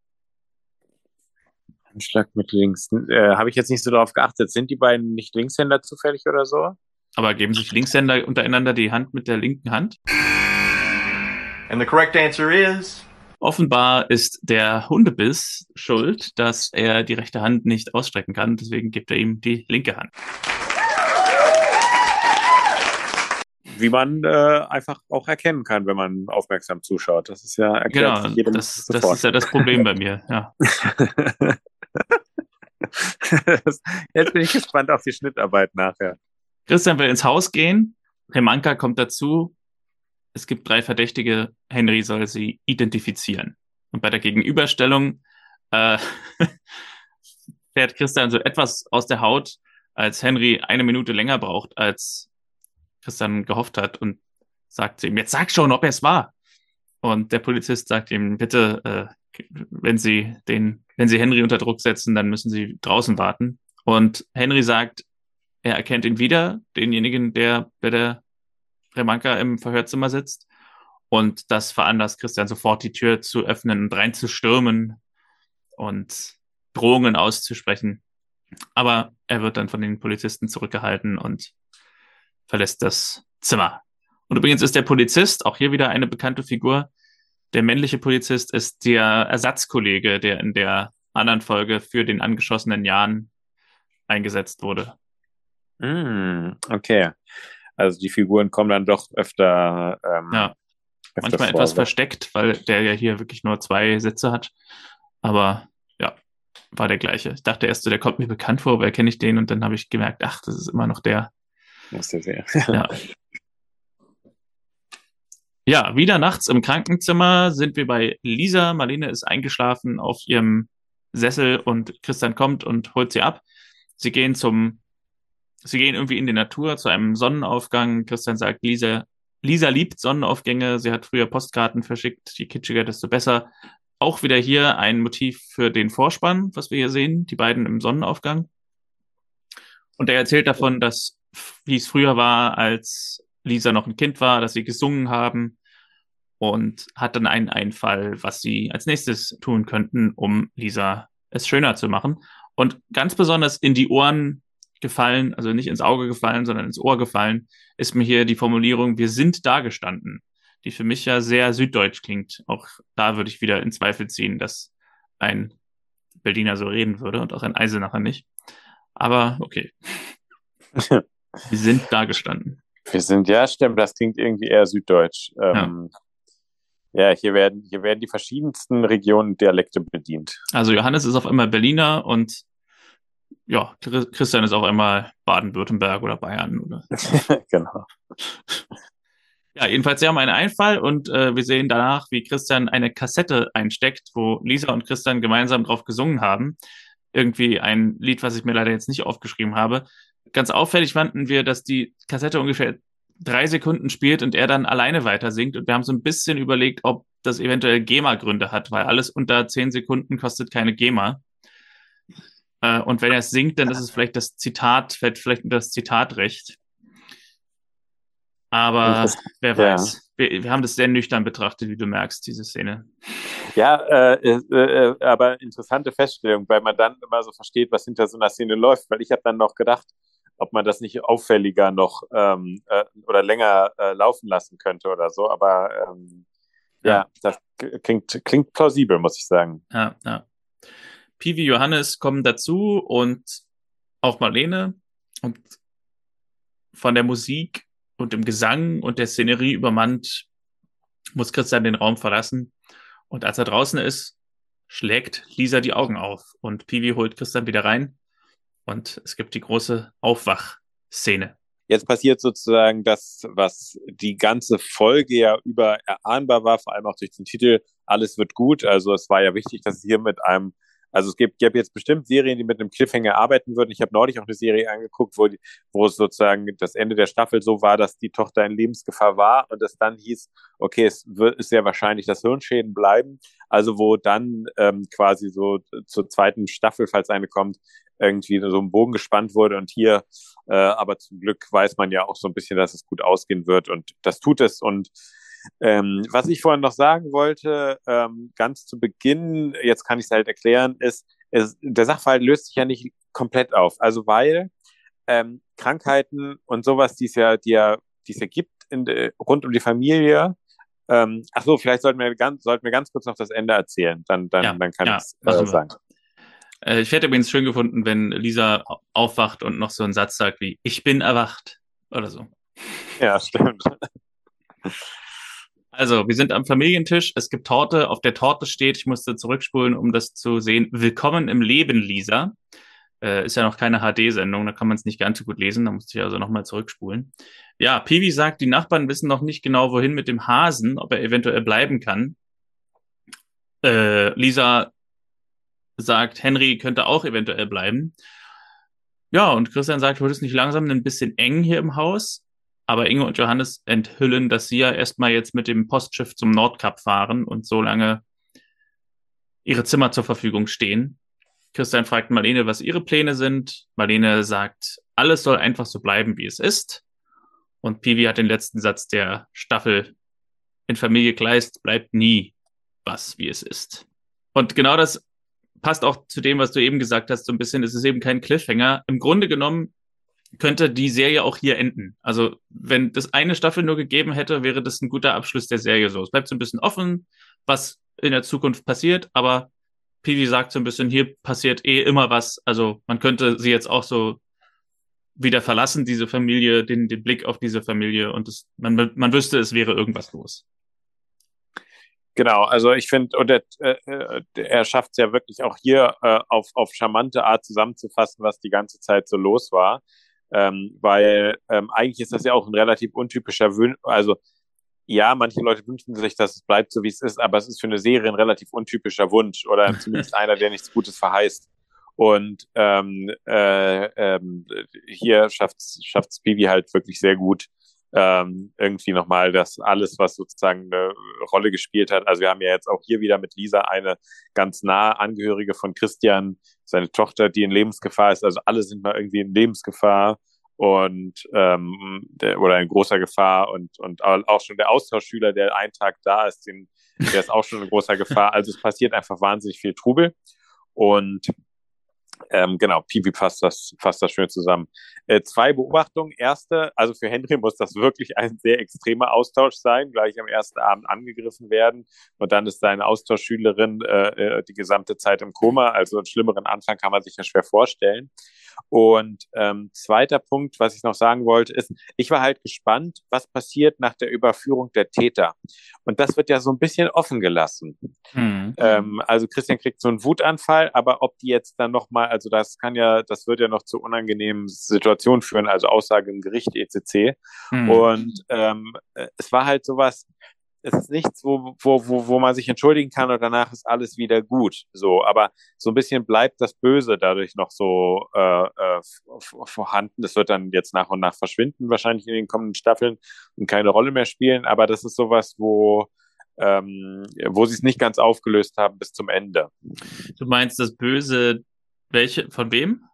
Handschlag mit links. Äh, habe ich jetzt nicht so darauf geachtet. Sind die beiden nicht Linkshänder zufällig oder so? Aber geben sich Linkshänder untereinander die Hand mit der linken Hand? And the correct answer is Offenbar ist der Hundebiss schuld, dass er die rechte Hand nicht ausstrecken kann. Deswegen gibt er ihm die linke Hand. Wie man äh, einfach auch erkennen kann, wenn man aufmerksam zuschaut. Das ist ja erklärt genau, jedem das, das ist ja das Problem bei mir. Ja. [laughs] [laughs] Jetzt bin ich gespannt auf die Schnittarbeit nachher. Christian will ins Haus gehen. Remanka kommt dazu es gibt drei Verdächtige, Henry soll sie identifizieren. Und bei der Gegenüberstellung äh, [laughs] fährt Christian so etwas aus der Haut, als Henry eine Minute länger braucht, als Christian gehofft hat und sagt zu ihm, jetzt sag schon, ob er es war. Und der Polizist sagt ihm, bitte, äh, wenn Sie den, wenn Sie Henry unter Druck setzen, dann müssen Sie draußen warten. Und Henry sagt, er erkennt ihn wieder, denjenigen, der bei der Remanka im Verhörzimmer sitzt. Und das veranlasst Christian sofort die Tür zu öffnen und reinzustürmen und Drohungen auszusprechen. Aber er wird dann von den Polizisten zurückgehalten und verlässt das Zimmer. Und übrigens ist der Polizist auch hier wieder eine bekannte Figur. Der männliche Polizist ist der Ersatzkollege, der in der anderen Folge für den angeschossenen Jan eingesetzt wurde. Mm, okay. Also die Figuren kommen dann doch öfter. Ähm, ja. Öfter Manchmal vor, etwas versteckt, weil der ja hier wirklich nur zwei Sätze hat. Aber ja, war der gleiche. Ich dachte erst so, der kommt mir bekannt vor, woher kenne ich den? Und dann habe ich gemerkt, ach, das ist immer noch der. Muss der sehr. ja. [laughs] Ja, wieder nachts im Krankenzimmer sind wir bei Lisa. Marlene ist eingeschlafen auf ihrem Sessel und Christian kommt und holt sie ab. Sie gehen zum, sie gehen irgendwie in die Natur zu einem Sonnenaufgang. Christian sagt, Lisa, Lisa liebt Sonnenaufgänge. Sie hat früher Postkarten verschickt. Je kitschiger, desto besser. Auch wieder hier ein Motiv für den Vorspann, was wir hier sehen. Die beiden im Sonnenaufgang. Und er erzählt davon, dass, wie es früher war, als Lisa noch ein Kind war, dass sie gesungen haben und hat dann einen Einfall, was sie als nächstes tun könnten, um Lisa es schöner zu machen. Und ganz besonders in die Ohren gefallen, also nicht ins Auge gefallen, sondern ins Ohr gefallen, ist mir hier die Formulierung, wir sind da gestanden, die für mich ja sehr süddeutsch klingt. Auch da würde ich wieder in Zweifel ziehen, dass ein Berliner so reden würde und auch ein Eisenacher nicht. Aber okay. [laughs] wir sind da gestanden. Wir sind, ja, stimmt, das klingt irgendwie eher süddeutsch. Ähm, ja. ja, hier werden, hier werden die verschiedensten Regionen Dialekte bedient. Also Johannes ist auf einmal Berliner und ja, Christian ist auf einmal Baden-Württemberg oder Bayern. Oder [laughs] genau. Ja, jedenfalls, sie haben einen Einfall und äh, wir sehen danach, wie Christian eine Kassette einsteckt, wo Lisa und Christian gemeinsam drauf gesungen haben. Irgendwie ein Lied, was ich mir leider jetzt nicht aufgeschrieben habe ganz auffällig fanden wir, dass die Kassette ungefähr drei Sekunden spielt und er dann alleine weiter singt. Und wir haben so ein bisschen überlegt, ob das eventuell GEMA-Gründe hat, weil alles unter zehn Sekunden kostet keine GEMA. Äh, und wenn er es singt, dann ist es vielleicht das Zitat, fällt vielleicht unter das Zitatrecht. Aber wer weiß. Ja. Wir, wir, haben das sehr nüchtern betrachtet, wie du merkst, diese Szene. Ja, äh, äh, äh, aber interessante Feststellung, weil man dann immer so versteht, was hinter so einer Szene läuft. Weil ich habe dann noch gedacht, ob man das nicht auffälliger noch ähm, äh, oder länger äh, laufen lassen könnte oder so. Aber ähm, ja, ja, das klingt, klingt plausibel, muss ich sagen. Ja, ja. Pivi Johannes kommen dazu und auch Marlene und von der Musik und dem Gesang und der Szenerie übermannt muss Christian den Raum verlassen. Und als er draußen ist, schlägt Lisa die Augen auf und Pivi holt Christian wieder rein und es gibt die große Aufwachszene. Jetzt passiert sozusagen das, was die ganze Folge ja über erahnbar war, vor allem auch durch den Titel Alles wird gut. Also es war ja wichtig, dass es hier mit einem also es gibt, gibt jetzt bestimmt Serien, die mit einem Cliffhanger arbeiten würden. Ich habe neulich auch eine Serie angeguckt, wo, die, wo es sozusagen das Ende der Staffel so war, dass die Tochter in Lebensgefahr war und es dann hieß, okay, es wird, ist sehr wahrscheinlich, dass Hirnschäden bleiben. Also wo dann ähm, quasi so zur zweiten Staffel, falls eine kommt, irgendwie so ein Bogen gespannt wurde und hier, äh, aber zum Glück weiß man ja auch so ein bisschen, dass es gut ausgehen wird und das tut es und ähm, was ich vorhin noch sagen wollte, ähm, ganz zu Beginn, jetzt kann ich es halt erklären, ist, ist, der Sachverhalt löst sich ja nicht komplett auf. Also weil ähm, Krankheiten und sowas, die es ja, die ja, die es ja gibt in, de, rund um die Familie, ähm, ach so, vielleicht sollten wir ganz, sollten wir ganz kurz noch das Ende erzählen, dann, dann, ja, dann kann ja, ich es äh, sagen. Äh, ich hätte übrigens schön gefunden, wenn Lisa aufwacht und noch so einen Satz sagt wie, ich bin erwacht oder so. Ja, stimmt. [laughs] Also, wir sind am Familientisch. Es gibt Torte. Auf der Torte steht, ich musste zurückspulen, um das zu sehen. Willkommen im Leben, Lisa. Äh, ist ja noch keine HD-Sendung, da kann man es nicht ganz so gut lesen. Da musste ich also nochmal zurückspulen. Ja, Piwi sagt, die Nachbarn wissen noch nicht genau, wohin mit dem Hasen, ob er eventuell bleiben kann. Äh, Lisa sagt, Henry könnte auch eventuell bleiben. Ja, und Christian sagt, wird es nicht langsam ein bisschen eng hier im Haus? Aber Inge und Johannes enthüllen, dass sie ja erstmal jetzt mit dem Postschiff zum Nordkap fahren und so lange ihre Zimmer zur Verfügung stehen. Christian fragt Marlene, was ihre Pläne sind. Marlene sagt, alles soll einfach so bleiben, wie es ist. Und Pivi hat den letzten Satz der Staffel. In Familie Kleist bleibt nie was, wie es ist. Und genau das passt auch zu dem, was du eben gesagt hast, so ein bisschen. Es ist eben kein Cliffhanger. Im Grunde genommen könnte die Serie auch hier enden. Also, wenn das eine Staffel nur gegeben hätte, wäre das ein guter Abschluss der Serie so. Es bleibt so ein bisschen offen, was in der Zukunft passiert, aber Pivi sagt so ein bisschen, hier passiert eh immer was. Also, man könnte sie jetzt auch so wieder verlassen, diese Familie, den, den Blick auf diese Familie und das, man, man wüsste, es wäre irgendwas los. Genau, also ich finde, und er, äh, er schafft es ja wirklich auch hier äh, auf, auf charmante Art zusammenzufassen, was die ganze Zeit so los war ähm, weil ähm, eigentlich ist das ja auch ein relativ untypischer Wün also ja, manche Leute wünschen sich, dass es bleibt so, wie es ist, aber es ist für eine Serie ein relativ untypischer Wunsch oder [laughs] zumindest einer, der nichts Gutes verheißt. Und ähm, äh, ähm, hier schafft es Bibi halt wirklich sehr gut, ähm, irgendwie nochmal das alles, was sozusagen eine Rolle gespielt hat. Also wir haben ja jetzt auch hier wieder mit Lisa eine ganz nahe Angehörige von Christian, seine Tochter, die in Lebensgefahr ist. Also alle sind mal irgendwie in Lebensgefahr und ähm, der, oder in großer Gefahr und und auch schon der Austauschschüler, der einen Tag da ist, den, der ist auch schon in großer Gefahr. Also es passiert einfach wahnsinnig viel Trubel und ähm, genau, Pipi fasst das, fasst das schön zusammen. Äh, zwei Beobachtungen. Erste, also für Henry muss das wirklich ein sehr extremer Austausch sein, gleich am ersten Abend angegriffen werden und dann ist seine Austauschschülerin äh, äh die gesamte Zeit im Koma. Also einen schlimmeren Anfang kann man sich ja schwer vorstellen. Und ähm, zweiter Punkt, was ich noch sagen wollte, ist, ich war halt gespannt, was passiert nach der Überführung der Täter. Und das wird ja so ein bisschen offen gelassen. Mhm. Ähm, also Christian kriegt so einen Wutanfall, aber ob die jetzt dann nochmal, also das kann ja, das wird ja noch zu unangenehmen Situationen führen, also Aussage im Gericht etc. Mhm. Und ähm, es war halt sowas, es ist nichts, wo, wo, wo, wo man sich entschuldigen kann und danach ist alles wieder gut. So, aber so ein bisschen bleibt das Böse dadurch noch so äh, äh, vorhanden. Das wird dann jetzt nach und nach verschwinden, wahrscheinlich in den kommenden Staffeln und keine Rolle mehr spielen. Aber das ist sowas, wo ähm, wo sie es nicht ganz aufgelöst haben bis zum Ende. Du meinst das Böse, welche, von wem?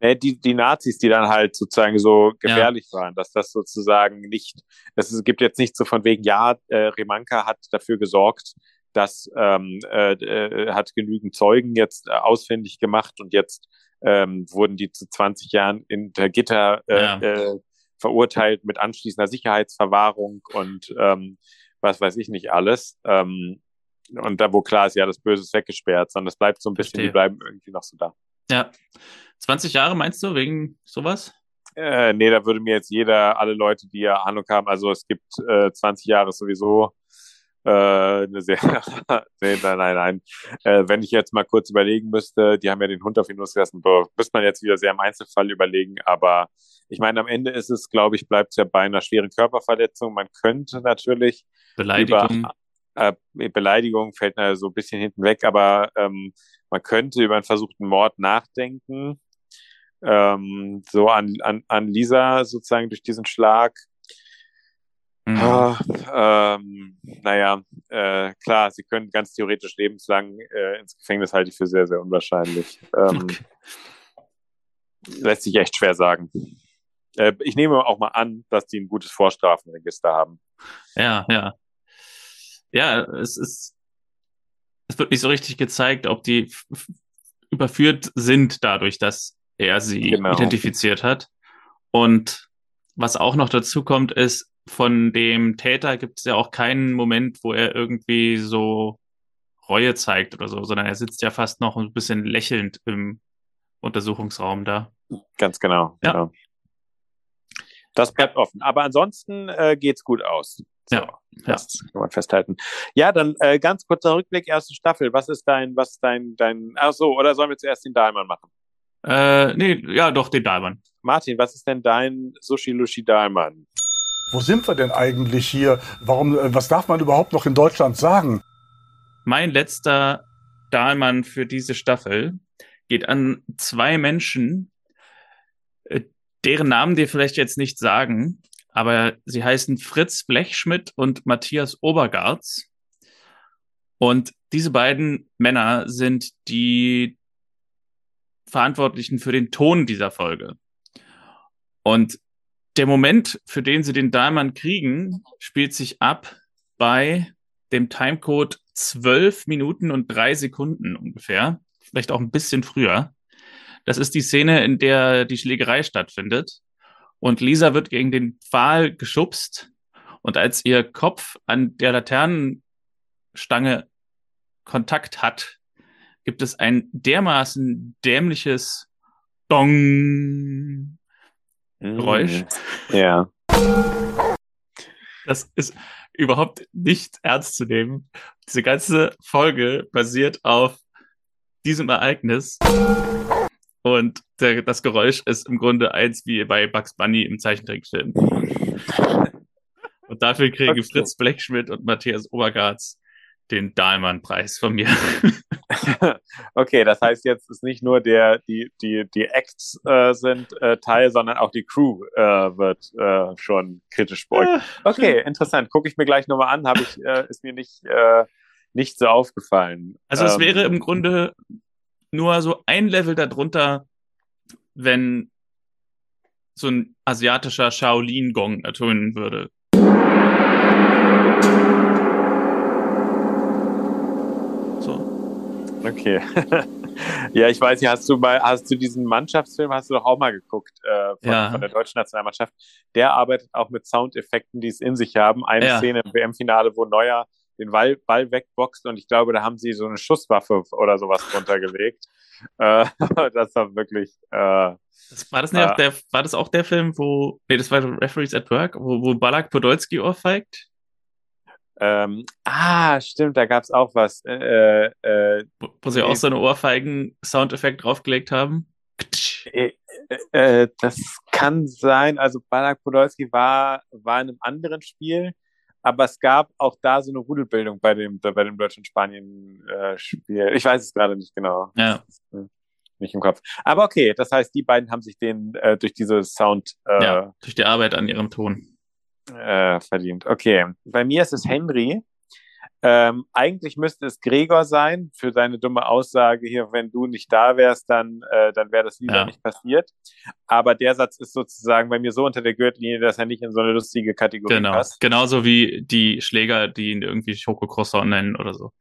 ne, die, die Nazis, die dann halt sozusagen so gefährlich ja. waren, dass das sozusagen nicht, es gibt jetzt nicht so von wegen, ja, äh, Remanka hat dafür gesorgt, dass ähm, äh, äh, hat genügend Zeugen jetzt äh, ausfindig gemacht und jetzt ähm, wurden die zu 20 Jahren in der Gitter äh, ja. äh, verurteilt mit anschließender Sicherheitsverwahrung und ähm, was weiß ich nicht alles. Ähm, und da, wo klar ist, ja, das Böse ist weggesperrt, sondern es bleibt so ein bisschen, Verstehe. die bleiben irgendwie noch so da. Ja. 20 Jahre meinst du, wegen sowas? Äh, nee, da würde mir jetzt jeder, alle Leute, die ja Ahnung haben, also es gibt äh, 20 Jahre sowieso äh, eine sehr, [laughs] nee, nein, nein, nein. Äh, wenn ich jetzt mal kurz überlegen müsste, die haben ja den Hund auf ihn losgelassen, müsste man jetzt wieder sehr im Einzelfall überlegen, aber ich meine, am Ende ist es, glaube ich, bleibt es ja bei einer schweren Körperverletzung. Man könnte natürlich Beleidigung. Über, äh, Beleidigung fällt mir so ein bisschen hinten weg, aber ähm, man könnte über einen versuchten Mord nachdenken. Ähm, so an, an, an Lisa sozusagen durch diesen Schlag. Mhm. Ah, ähm, naja, äh, klar, sie können ganz theoretisch lebenslang äh, ins Gefängnis halte ich für sehr, sehr unwahrscheinlich. Ähm, okay. Lässt sich echt schwer sagen. Äh, ich nehme auch mal an, dass die ein gutes Vorstrafenregister haben. Ja, ja. Ja, es ist es wird nicht so richtig gezeigt, ob die überführt sind dadurch, dass er sie genau. identifiziert hat. Und was auch noch dazu kommt, ist, von dem Täter gibt es ja auch keinen Moment, wo er irgendwie so Reue zeigt oder so, sondern er sitzt ja fast noch ein bisschen lächelnd im Untersuchungsraum da. Ganz genau. Ja. Genau. Das bleibt offen. Aber ansonsten äh, geht's gut aus. So, ja, das ja. kann man festhalten. Ja, dann äh, ganz kurzer Rückblick, erste Staffel. Was ist dein, was ist dein, dein, ach so, oder sollen wir zuerst den Dahlmann machen? Äh, nee, ja, doch, den Dahlmann. Martin, was ist denn dein Sushi Lushi Dahlmann? Wo sind wir denn eigentlich hier? Warum, äh, was darf man überhaupt noch in Deutschland sagen? Mein letzter Dahlmann für diese Staffel geht an zwei Menschen, äh, deren Namen dir vielleicht jetzt nicht sagen, aber sie heißen Fritz Blechschmidt und Matthias Obergarz. Und diese beiden Männer sind die Verantwortlichen für den Ton dieser Folge. Und der Moment, für den sie den Dahlmann kriegen, spielt sich ab bei dem Timecode 12 Minuten und drei Sekunden ungefähr. Vielleicht auch ein bisschen früher. Das ist die Szene, in der die Schlägerei stattfindet. Und Lisa wird gegen den Pfahl geschubst. Und als ihr Kopf an der Laternenstange Kontakt hat, gibt es ein dermaßen dämliches Dong Geräusch. Mm, ja. Das ist überhaupt nicht ernst zu nehmen. Diese ganze Folge basiert auf diesem Ereignis. Und der, das Geräusch ist im Grunde eins wie bei Bugs Bunny im Zeichentrickfilm. Und dafür kriegen Okay. Fritz Blechschmidt und Matthias Obergarz den Dahlmann-Preis von mir. [laughs] Okay, das heißt jetzt ist nicht nur der die die die Acts äh, sind äh, Teil, sondern auch die Crew äh, wird äh, schon kritisch beäugt. Okay, interessant. Gucke ich mir gleich nochmal an. Habe ich äh, ist mir nicht äh, nicht so aufgefallen. Also es Ähm, wäre im Grunde nur so ein Level darunter, wenn so ein asiatischer Shaolin-Gong ertönen würde. So. Okay. [laughs] ja, ich weiß nicht, hast du mal, hast du diesen Mannschaftsfilm, hast du doch auch mal geguckt äh, von, Ja. von der deutschen Nationalmannschaft. Der arbeitet auch mit Soundeffekten, die es in sich haben. Eine Ja. Szene im WM-Finale, wo Neuer den Ball, Ball wegboxt und ich glaube, da haben sie so eine Schusswaffe oder sowas drunter gelegt. [laughs] Äh, [laughs] das war wirklich, äh, Das, war, das nicht Ah. auch der, war das auch der Film, wo, nee, das war Referees at Work, wo, wo Balak Podolski ohrfeigt? ähm, ah, stimmt, da gab's auch was. Äh, äh, Wo, wo sie auch so einen Ohrfeigen-Soundeffekt draufgelegt haben? Äh, äh, das kann sein. Also Balak Podolski war, war in einem anderen Spiel, aber es gab auch da so eine Rudelbildung bei dem, bei dem Deutschland-Spanien-Spiel. ich weiß es gerade nicht genau. Ja. Nicht im Kopf. Aber okay, das heißt, die beiden haben sich den äh, durch diese Sound äh, Ja, durch die Arbeit an ihrem Ton. äh, verdient. Okay, bei mir ist es Henry. Ähm, eigentlich müsste es Gregor sein für seine dumme Aussage hier, wenn du nicht da wärst, dann, äh, dann wäre das lieber Ja. nicht passiert. Aber der Satz ist sozusagen bei mir so unter der Gürtellinie, dass er nicht in so eine lustige Kategorie Genau. passt. Genauso wie die Schläger, die ihn irgendwie Schokocroissant nennen oder so.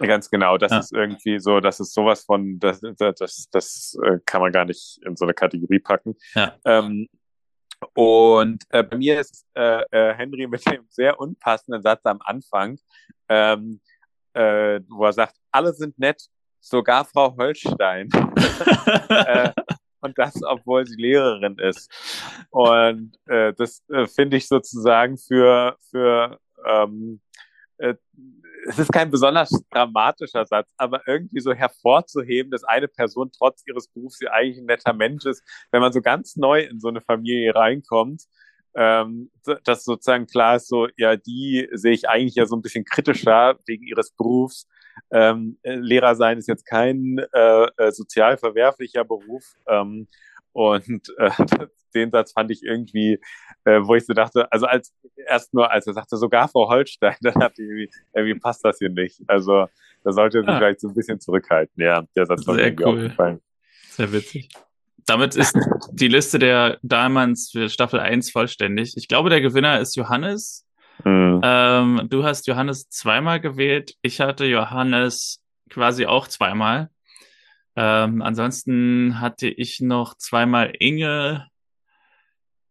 Ganz genau. Das Ja. ist irgendwie so, das ist sowas von, das, das, das, das äh, kann man gar nicht in so eine Kategorie packen. Ja. Ähm, und äh, bei mir ist äh, äh, Henry mit dem sehr unpassenden Satz am Anfang, ähm, äh, wo er sagt, alle sind nett, sogar Frau Holstein. [laughs] äh, und das, obwohl sie Lehrerin ist. Und äh, das äh, finde ich sozusagen für, für ähm, äh, es ist kein besonders dramatischer Satz, aber irgendwie so hervorzuheben, dass eine Person trotz ihres Berufs ja eigentlich ein netter Mensch ist, wenn man so ganz neu in so eine Familie reinkommt, ähm, dass sozusagen klar ist, so, ja, die sehe ich eigentlich ja so ein bisschen kritischer wegen ihres Berufs. Ähm, äh, Lehrer sein ist jetzt kein äh, äh, sozial verwerflicher Beruf. Ähm, und [laughs] äh, den Satz fand ich irgendwie, äh, wo ich so dachte, also als erst nur, als er sagte, sogar Frau Holstein, [laughs] dann dachte ich, irgendwie, irgendwie passt das hier nicht. Also da sollte er sich Ah. vielleicht so ein bisschen zurückhalten. Ja, der Satz war mir cool. aufgefallen. Sehr witzig. Damit ist die Liste der Dahlmanns für Staffel 1 vollständig. Ich glaube, der Gewinner ist Johannes. Mhm. Ähm, du hast Johannes zweimal gewählt. Ich hatte Johannes quasi auch zweimal. Ähm, ansonsten hatte ich noch zweimal Inge.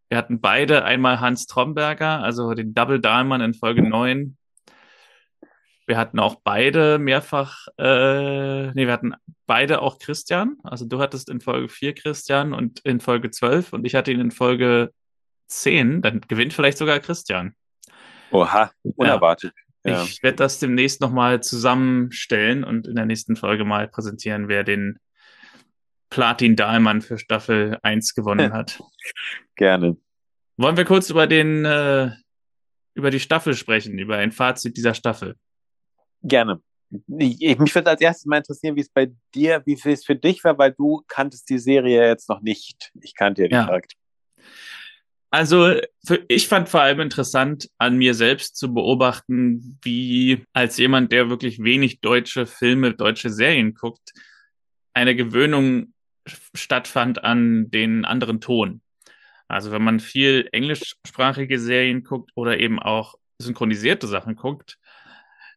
Wir hatten beide einmal Hans Tromberger, also den Double Dahlmann in Folge 9. Wir hatten auch beide mehrfach, äh, nee, wir hatten beide auch Christian. Also du hattest in Folge 4 Christian und in Folge 12 und ich hatte ihn in Folge 10. Dann gewinnt vielleicht sogar Christian. Oha, unerwartet. Ja. Ich werde das demnächst nochmal zusammenstellen und in der nächsten Folge mal präsentieren, wer den Platin Dahlmann für Staffel 1 gewonnen hat. [laughs] Gerne. Wollen wir kurz über den, äh, über die Staffel sprechen, über ein Fazit dieser Staffel? Gerne. Ich, ich, mich würde als erstes mal interessieren, wie es bei dir, wie es für dich war, weil du kanntest die Serie jetzt noch nicht. Ich kannte ja die Ja. Charaktere. Also, für, ich fand vor allem interessant, an mir selbst zu beobachten, wie als jemand, der wirklich wenig deutsche Filme, deutsche Serien guckt, eine Gewöhnung stattfand an den anderen Ton. Also, wenn man viel englischsprachige Serien guckt oder eben auch synchronisierte Sachen guckt,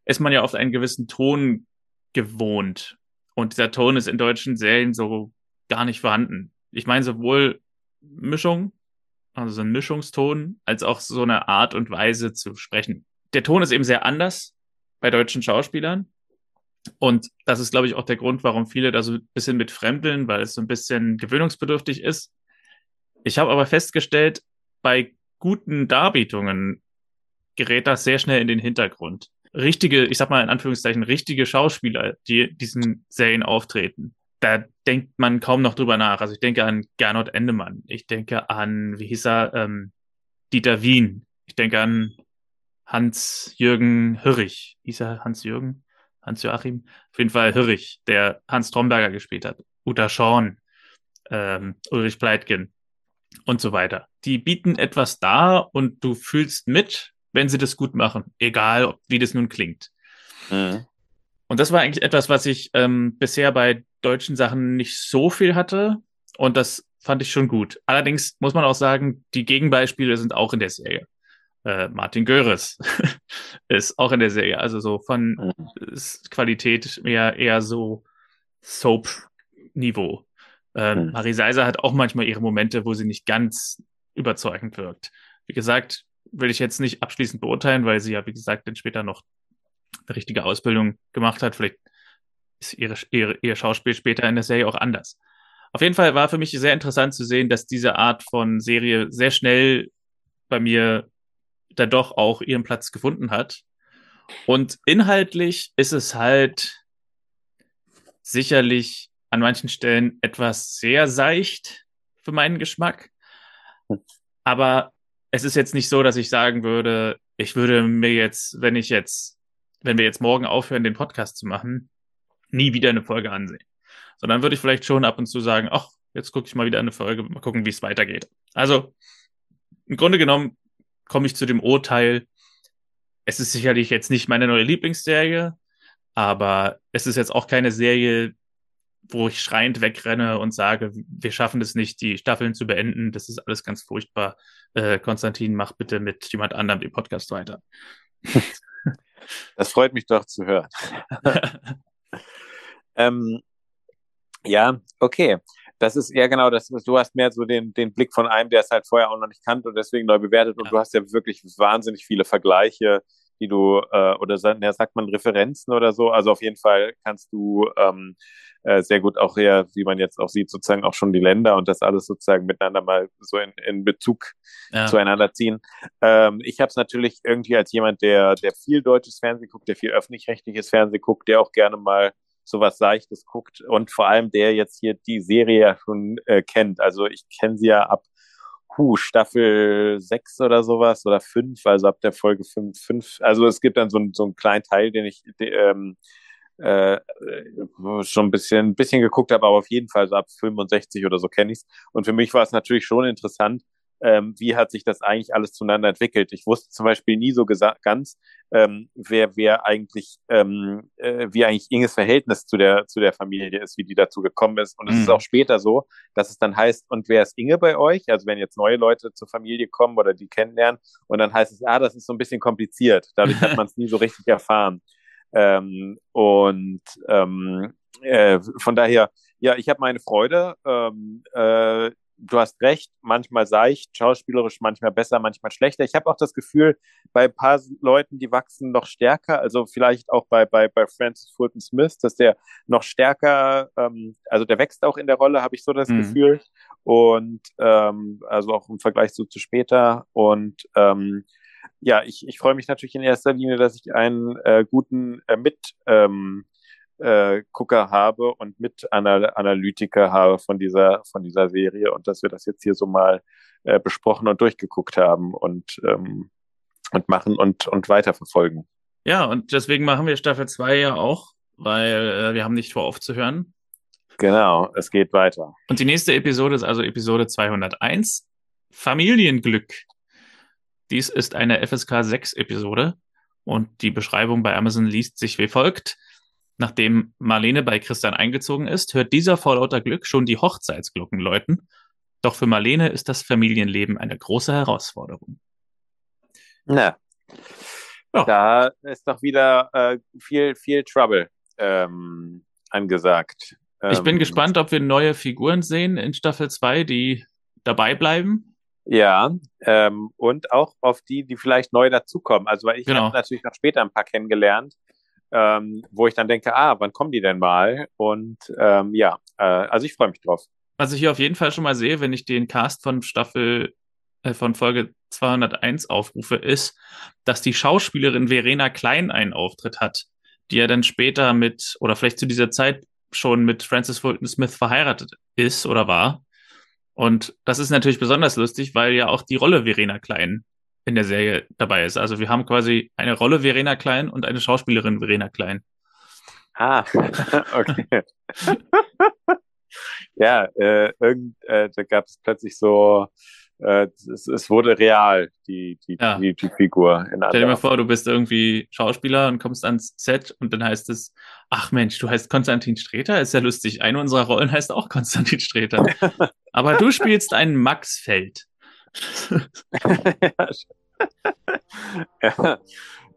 ist man ja oft einen gewissen Ton gewohnt. Und dieser Ton ist in deutschen Serien so gar nicht vorhanden. Ich meine sowohl Mischung, also so ein Mischungston, als auch so eine Art und Weise zu sprechen. Der Ton ist eben sehr anders bei deutschen Schauspielern. Und das ist, glaube ich, auch der Grund, warum viele da so ein bisschen mit fremdeln, weil es so ein bisschen gewöhnungsbedürftig ist. Ich habe aber festgestellt, bei guten Darbietungen gerät das sehr schnell in den Hintergrund. Richtige, ich sag mal in Anführungszeichen, richtige Schauspieler, die diesen Serien auftreten, da denkt man kaum noch drüber nach. Also ich denke an Gernot Endemann, ich denke an, wie hieß er, ähm, Dieter Wien, ich denke an Hans-Jürgen Hirrich. Hieß er Hans-Jürgen? Hans-Joachim? Auf jeden Fall Hirrich, der Hans Tromberger gespielt hat. Uta Schorn, ähm, Ulrich Pleitgen und so weiter. Die bieten etwas dar und du fühlst mit, wenn sie das gut machen, egal wie das nun klingt. Mhm. Und das war eigentlich etwas, was ich ähm, bisher bei deutschen Sachen nicht so viel hatte. Und das fand ich schon gut. Allerdings muss man auch sagen, die Gegenbeispiele sind auch in der Serie. Äh, Martin Göres [laughs] ist auch in der Serie. Also so von mhm. Qualität eher, eher so Soap-Niveau. Ähm, mhm. Marie Seiser hat auch manchmal ihre Momente, wo sie nicht ganz überzeugend wirkt. Wie gesagt, will ich jetzt nicht abschließend beurteilen, weil sie ja, wie gesagt, dann später noch eine richtige Ausbildung gemacht hat. Vielleicht ist ihre, ihre, ihr Schauspiel später in der Serie auch anders. Auf jeden Fall war für mich sehr interessant zu sehen, dass diese Art von Serie sehr schnell bei mir da doch auch ihren Platz gefunden hat. Und inhaltlich ist es halt sicherlich an manchen Stellen etwas sehr seicht für meinen Geschmack. Aber es ist jetzt nicht so, dass ich sagen würde, ich würde mir jetzt, wenn ich jetzt, wenn wir jetzt morgen aufhören, den Podcast zu machen, nie wieder eine Folge ansehen. Sondern würde ich vielleicht schon ab und zu sagen, ach, jetzt gucke ich mal wieder eine Folge, mal gucken, wie es weitergeht. Also, im Grunde genommen komme ich zu dem Urteil, es ist sicherlich jetzt nicht meine neue Lieblingsserie, aber es ist jetzt auch keine Serie, wo ich schreiend wegrenne und sage, wir schaffen es nicht, die Staffeln zu beenden. Das ist alles ganz furchtbar. Äh, Konstantin, mach bitte mit jemand anderem den Podcast weiter. Das freut mich doch zu hören. [laughs] ähm, ja, okay. Das ist eher genau das, du hast mehr so den, den Blick von einem, der es halt vorher auch noch nicht kannte und deswegen neu bewertet und ja. du hast ja wirklich wahnsinnig viele Vergleiche, die du, äh, oder ja, sagt man Referenzen oder so. Also auf jeden Fall kannst du ähm, äh, sehr gut auch eher, wie man jetzt auch sieht, sozusagen auch schon die Länder und das alles sozusagen miteinander mal so in, in Bezug ja. zueinander ziehen. Ähm, ich habe es natürlich irgendwie als jemand, der, der viel deutsches Fernsehen guckt, der viel öffentlich-rechtliches Fernsehen guckt, der auch gerne mal sowas Seichtes guckt und vor allem der jetzt hier die Serie ja schon äh, kennt. Also ich kenne sie ja ab huh, Staffel 6 oder sowas oder 5, also ab der Folge 5, 5. Also es gibt dann so, so einen kleinen Teil, den ich ähm, äh, schon ein bisschen, ein bisschen geguckt habe, aber auf jeden Fall so ab 65 oder so kenne ich es. Und für mich war es natürlich schon interessant, ähm, wie hat sich das eigentlich alles zueinander entwickelt. Ich wusste zum Beispiel nie so ganz, ähm, wer wer eigentlich, ähm, äh, wie eigentlich Inges Verhältnis zu der zu der Familie ist, wie die dazu gekommen ist. Und es mhm. ist auch später so, dass es dann heißt, und wer ist Inge bei euch? Also wenn jetzt neue Leute zur Familie kommen oder die kennenlernen, und dann heißt es, ah, das ist so ein bisschen kompliziert. Dadurch hat [laughs] man es nie so richtig erfahren. Ähm, und ähm, äh, von daher, ja, ich habe meine Freude. Ähm, äh, du hast recht, manchmal seicht, schauspielerisch manchmal besser, manchmal schlechter. Ich habe auch das Gefühl, bei ein paar Leuten, die wachsen noch stärker, also vielleicht auch bei, bei, bei Francis Fulton Smith, dass der noch stärker, ähm, also der wächst auch in der Rolle, habe ich so das mhm. Gefühl. Und ähm, also auch im Vergleich so zu später. Und ähm, ja, ich, ich freue mich natürlich in erster Linie, dass ich einen äh, guten äh, mit ähm, äh, Gucker habe und mit Anal Analytiker habe von dieser, von dieser Serie und dass wir das jetzt hier so mal äh, besprochen und durchgeguckt haben und, ähm, und machen und, und weiterverfolgen. Ja, und deswegen machen wir Staffel 2 ja auch, weil äh, wir haben nicht vor aufzuhören. Genau, es geht weiter. Und die nächste Episode ist also Episode 201, Familienglück. Dies ist eine FSK 6 Episode und die Beschreibung bei Amazon liest sich wie folgt. Nachdem Marlene bei Christian eingezogen ist, hört dieser vor lauter Glück schon die Hochzeitsglocken läuten. Doch für Marlene ist das Familienleben eine große Herausforderung. Na, ja. da ist doch wieder äh, viel, viel Trouble ähm, angesagt. Ich bin ähm, gespannt, ob wir neue Figuren sehen in Staffel 2, die dabei bleiben. Ja, ähm, und auch auf die, die vielleicht neu dazukommen. Also weil ich genau. habe natürlich noch später ein paar kennengelernt, ähm, wo ich dann denke, ah, wann kommen die denn mal? Und ähm, ja, äh, also ich freue mich drauf. Was ich hier auf jeden Fall schon mal sehe, wenn ich den Cast von Staffel äh, von Folge 201 aufrufe, ist, dass die Schauspielerin Verena Klein einen Auftritt hat, die ja dann später mit, oder vielleicht zu dieser Zeit schon mit Francis Fulton Smith verheiratet ist oder war. Und das ist natürlich besonders lustig, weil ja auch die Rolle Verena Klein in der Serie dabei ist. Also wir haben quasi eine Rolle Verena Klein und eine Schauspielerin Verena Klein. Ah, [laughs] okay. [laughs] ja, äh, irgend, äh, da gab es plötzlich so, äh, es, es wurde real, die, die, Ja. die, die Figur. In Stell dir mal vor, du bist irgendwie Schauspieler und kommst ans Set und dann heißt es, ach Mensch, du heißt Konstantin Streter, ist ja lustig. Eine unserer Rollen heißt auch Konstantin Streter. [laughs] Aber du spielst einen Max Feld. [laughs] ja.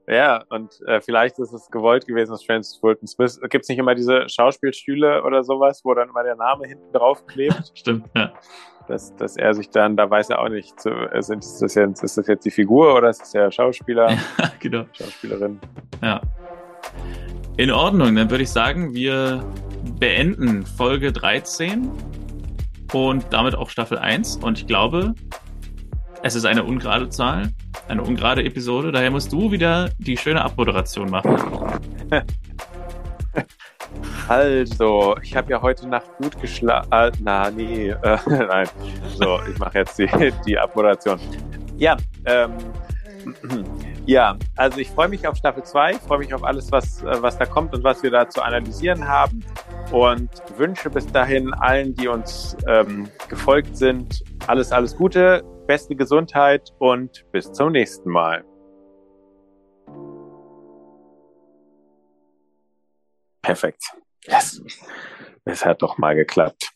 ja, und äh, vielleicht ist es gewollt gewesen, dass Francis Fulton Smith. Gibt es nicht immer diese Schauspielstühle oder sowas, wo dann immer der Name hinten drauf klebt? [laughs] Stimmt, ja. dass, dass er sich dann, da weiß er auch nicht, so, äh, sind, ist, das jetzt, ist das jetzt die Figur oder ist das der Schauspieler, [laughs] genau. Schauspielerin? Ja. In Ordnung, dann würde ich sagen, wir beenden Folge 13 und damit auch Staffel 1. Und ich glaube, es ist eine ungerade Zahl, eine ungerade Episode. Daher musst du wieder die schöne Abmoderation machen. [laughs] Also, ich habe ja heute Nacht gut geschlafen. Äh, na, nee, äh, [laughs] nein. So, ich mache jetzt die, die Abmoderation. Ja, ähm, ja, also ich freue mich auf Staffel 2, freue mich auf alles, was, äh, was da kommt und was wir da zu analysieren haben und wünsche bis dahin allen, die uns ähm, gefolgt sind, alles, alles Gute, beste Gesundheit und bis zum nächsten Mal. Perfekt. Yes. Es hat doch mal geklappt.